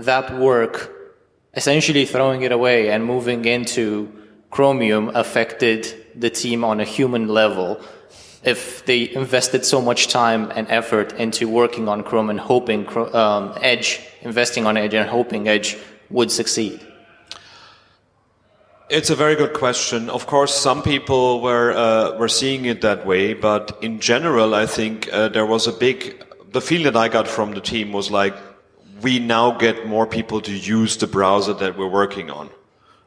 that work, essentially throwing it away and moving into Chromium, affected the team on a human level? If they invested so much time and effort into working on Chrome and hoping um, Edge, investing on Edge and hoping Edge would succeed? It's a very good question. Of course, some people were uh, were seeing it that way, but in general, I think uh, there was a big the feeling that I got from the team was like, we now get more people to use the browser that we're working on.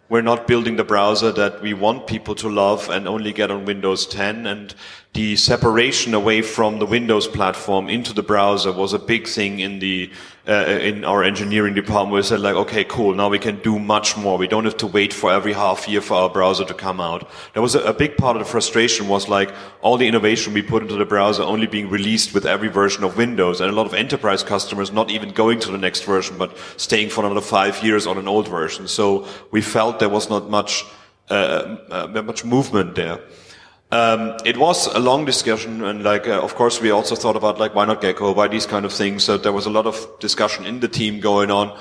We're not building the browser that we want people to love and only get on Windows 10. And the separation away from the Windows platform into the browser was a big thing in the uh, in our engineering department. We said like, okay, cool, now we can do much more. We don't have to wait for every half year for our browser to come out. That was a, a big part of the frustration was like all the innovation we put into the browser only being released with every version of Windows, and a lot of enterprise customers not even going to the next version, but staying for another five years on an old version. So we felt there was not much uh, uh, much movement there. Um, it was a long discussion, and like, uh, of course, we also thought about like, why not Gecko? Why these kind of things? So there was a lot of discussion in the team going on.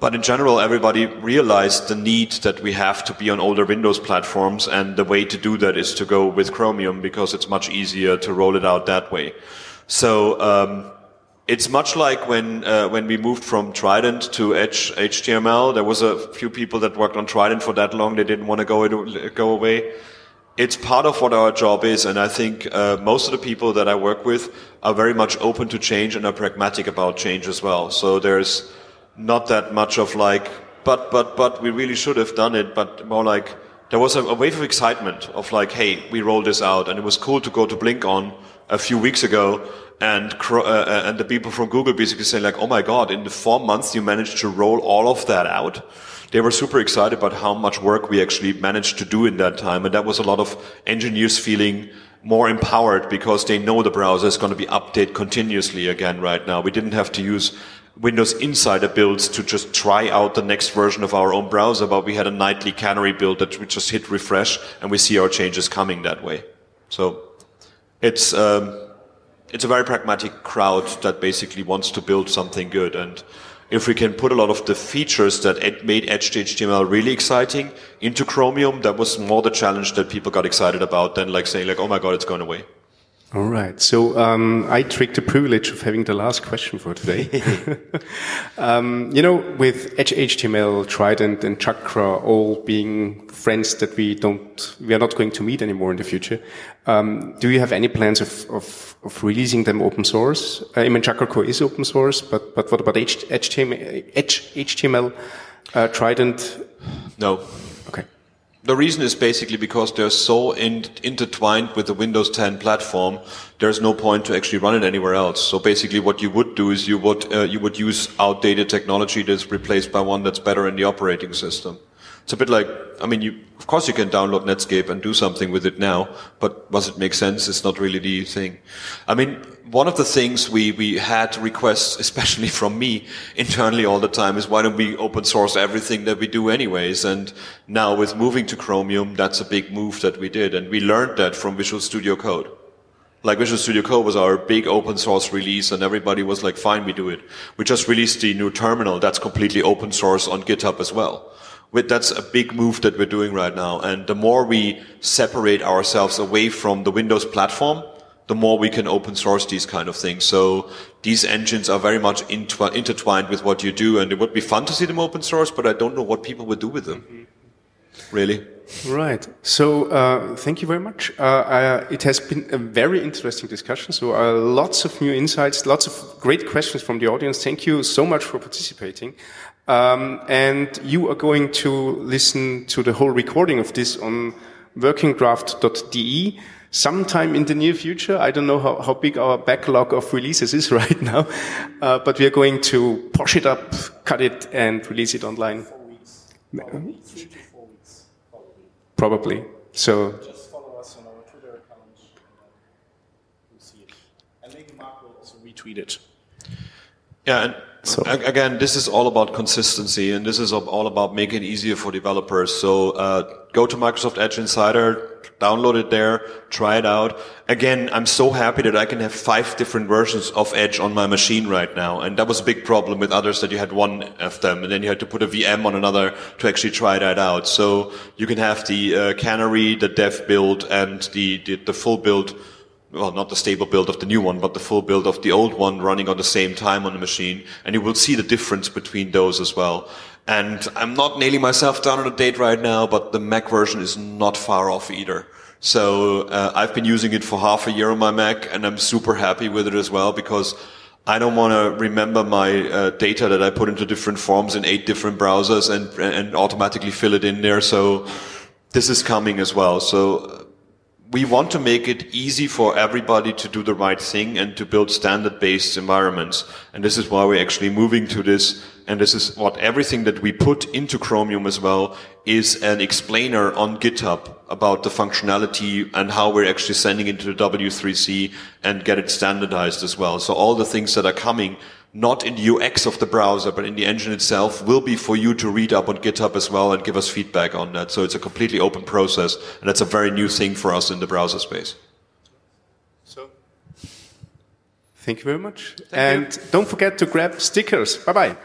But in general, everybody realized the need that we have to be on older Windows platforms, and the way to do that is to go with Chromium because it's much easier to roll it out that way. So um, it's much like when uh, when we moved from Trident to Edge HTML. There was a few people that worked on Trident for that long; they didn't want to go go away it's part of what our job is, and I think uh, most of the people that I work with are very much open to change and are pragmatic about change as well. So there's not that much of like, but, but, but, we really should have done it, but more like, there was a, a wave of excitement of like, hey, we rolled this out, and it was cool to go to BlinkOn a few weeks ago, and uh, uh, and the people from Google basically saying like, oh my god, in the four months you managed to roll all of that out they were super excited about how much work we actually managed to do in that time. And that was a lot of engineers feeling more empowered because they know the browser is going to be updated continuously again right now. We didn't have to use Windows Insider builds to just try out the next version of our own browser, but we had a nightly canary build that we just hit refresh and we see our changes coming that way. So it's, um, it's a very pragmatic crowd that basically wants to build something good. And if we can put a lot of the features that made Edge to HTML really exciting into Chromium, that was more the challenge that people got excited about than like saying like, oh my god, it's going away. All right. So um, I take the privilege of having the last question for today. um, you know, with HTML, Trident, and Chakra all being friends that we don't, we are not going to meet anymore in the future. Um, do you have any plans of, of, of, releasing them open source? I mean, Chakra Core is open source, but but what about HTML, HTML, uh, Trident? No. The reason is basically because they're so in, intertwined with the Windows 10 platform. There's no point to actually run it anywhere else. So basically, what you would do is you would uh, you would use outdated technology that's replaced by one that's better in the operating system. It's a bit like, I mean, you, of course you can download Netscape and do something with it now, but does it make sense? It's not really the thing. I mean, one of the things we, we had requests, especially from me internally all the time, is why don't we open source everything that we do anyways? And now with moving to Chromium, that's a big move that we did. And we learned that from Visual Studio Code. Like Visual Studio Code was our big open source release and everybody was like, fine, we do it. We just released the new terminal that's completely open source on GitHub as well that's a big move that we're doing right now. And the more we separate ourselves away from the Windows platform, the more we can open source these kind of things. So these engines are very much intertwined with what you do, and it would be fun to see them open source, but I don't know what people would do with them. Really. Right. So uh, thank you very much. Uh, uh, it has been a very interesting discussion. So uh, lots of new insights, lots of great questions from the audience. Thank you so much for participating. Um, and you are going to listen to the whole recording of this on workingdraft.de sometime in the near future. I don't know how, how big our backlog of releases is right now, uh, but we are going to push it up, cut it, and release it online. Probably. So. Just follow us on our Twitter account, and you'll see it. And maybe Mark will also retweet it. Yeah, and so again, this is all about consistency, and this is all about making it easier for developers. So uh, go to Microsoft Edge Insider, download it there, try it out. Again, I'm so happy that I can have five different versions of Edge on my machine right now, and that was a big problem with others that you had one of them, and then you had to put a VM on another to actually try that out. So you can have the uh, Canary, the dev build, and the, the, the full build well, not the stable build of the new one, but the full build of the old one running on the same time on the machine. And you will see the difference between those as well. And I'm not nailing myself down on a date right now, but the Mac version is not far off either. So uh, I've been using it for half a year on my Mac, and I'm super happy with it as well because I don't want to remember my uh, data that I put into different forms in eight different browsers and and automatically fill it in there. So this is coming as well. So we want to make it easy for everybody to do the right thing and to build standard based environments. And this is why we're actually moving to this. And this is what everything that we put into Chromium as well is an explainer on GitHub about the functionality and how we're actually sending it to the W3C and get it standardized as well. So all the things that are coming not in the UX of the browser, but in the engine itself, will be for you to read up on GitHub as well and give us feedback on that. So it's a completely open process, and that's a very new thing for us in the browser space. So, thank you very much. Thank and you. don't forget to grab stickers. Bye bye.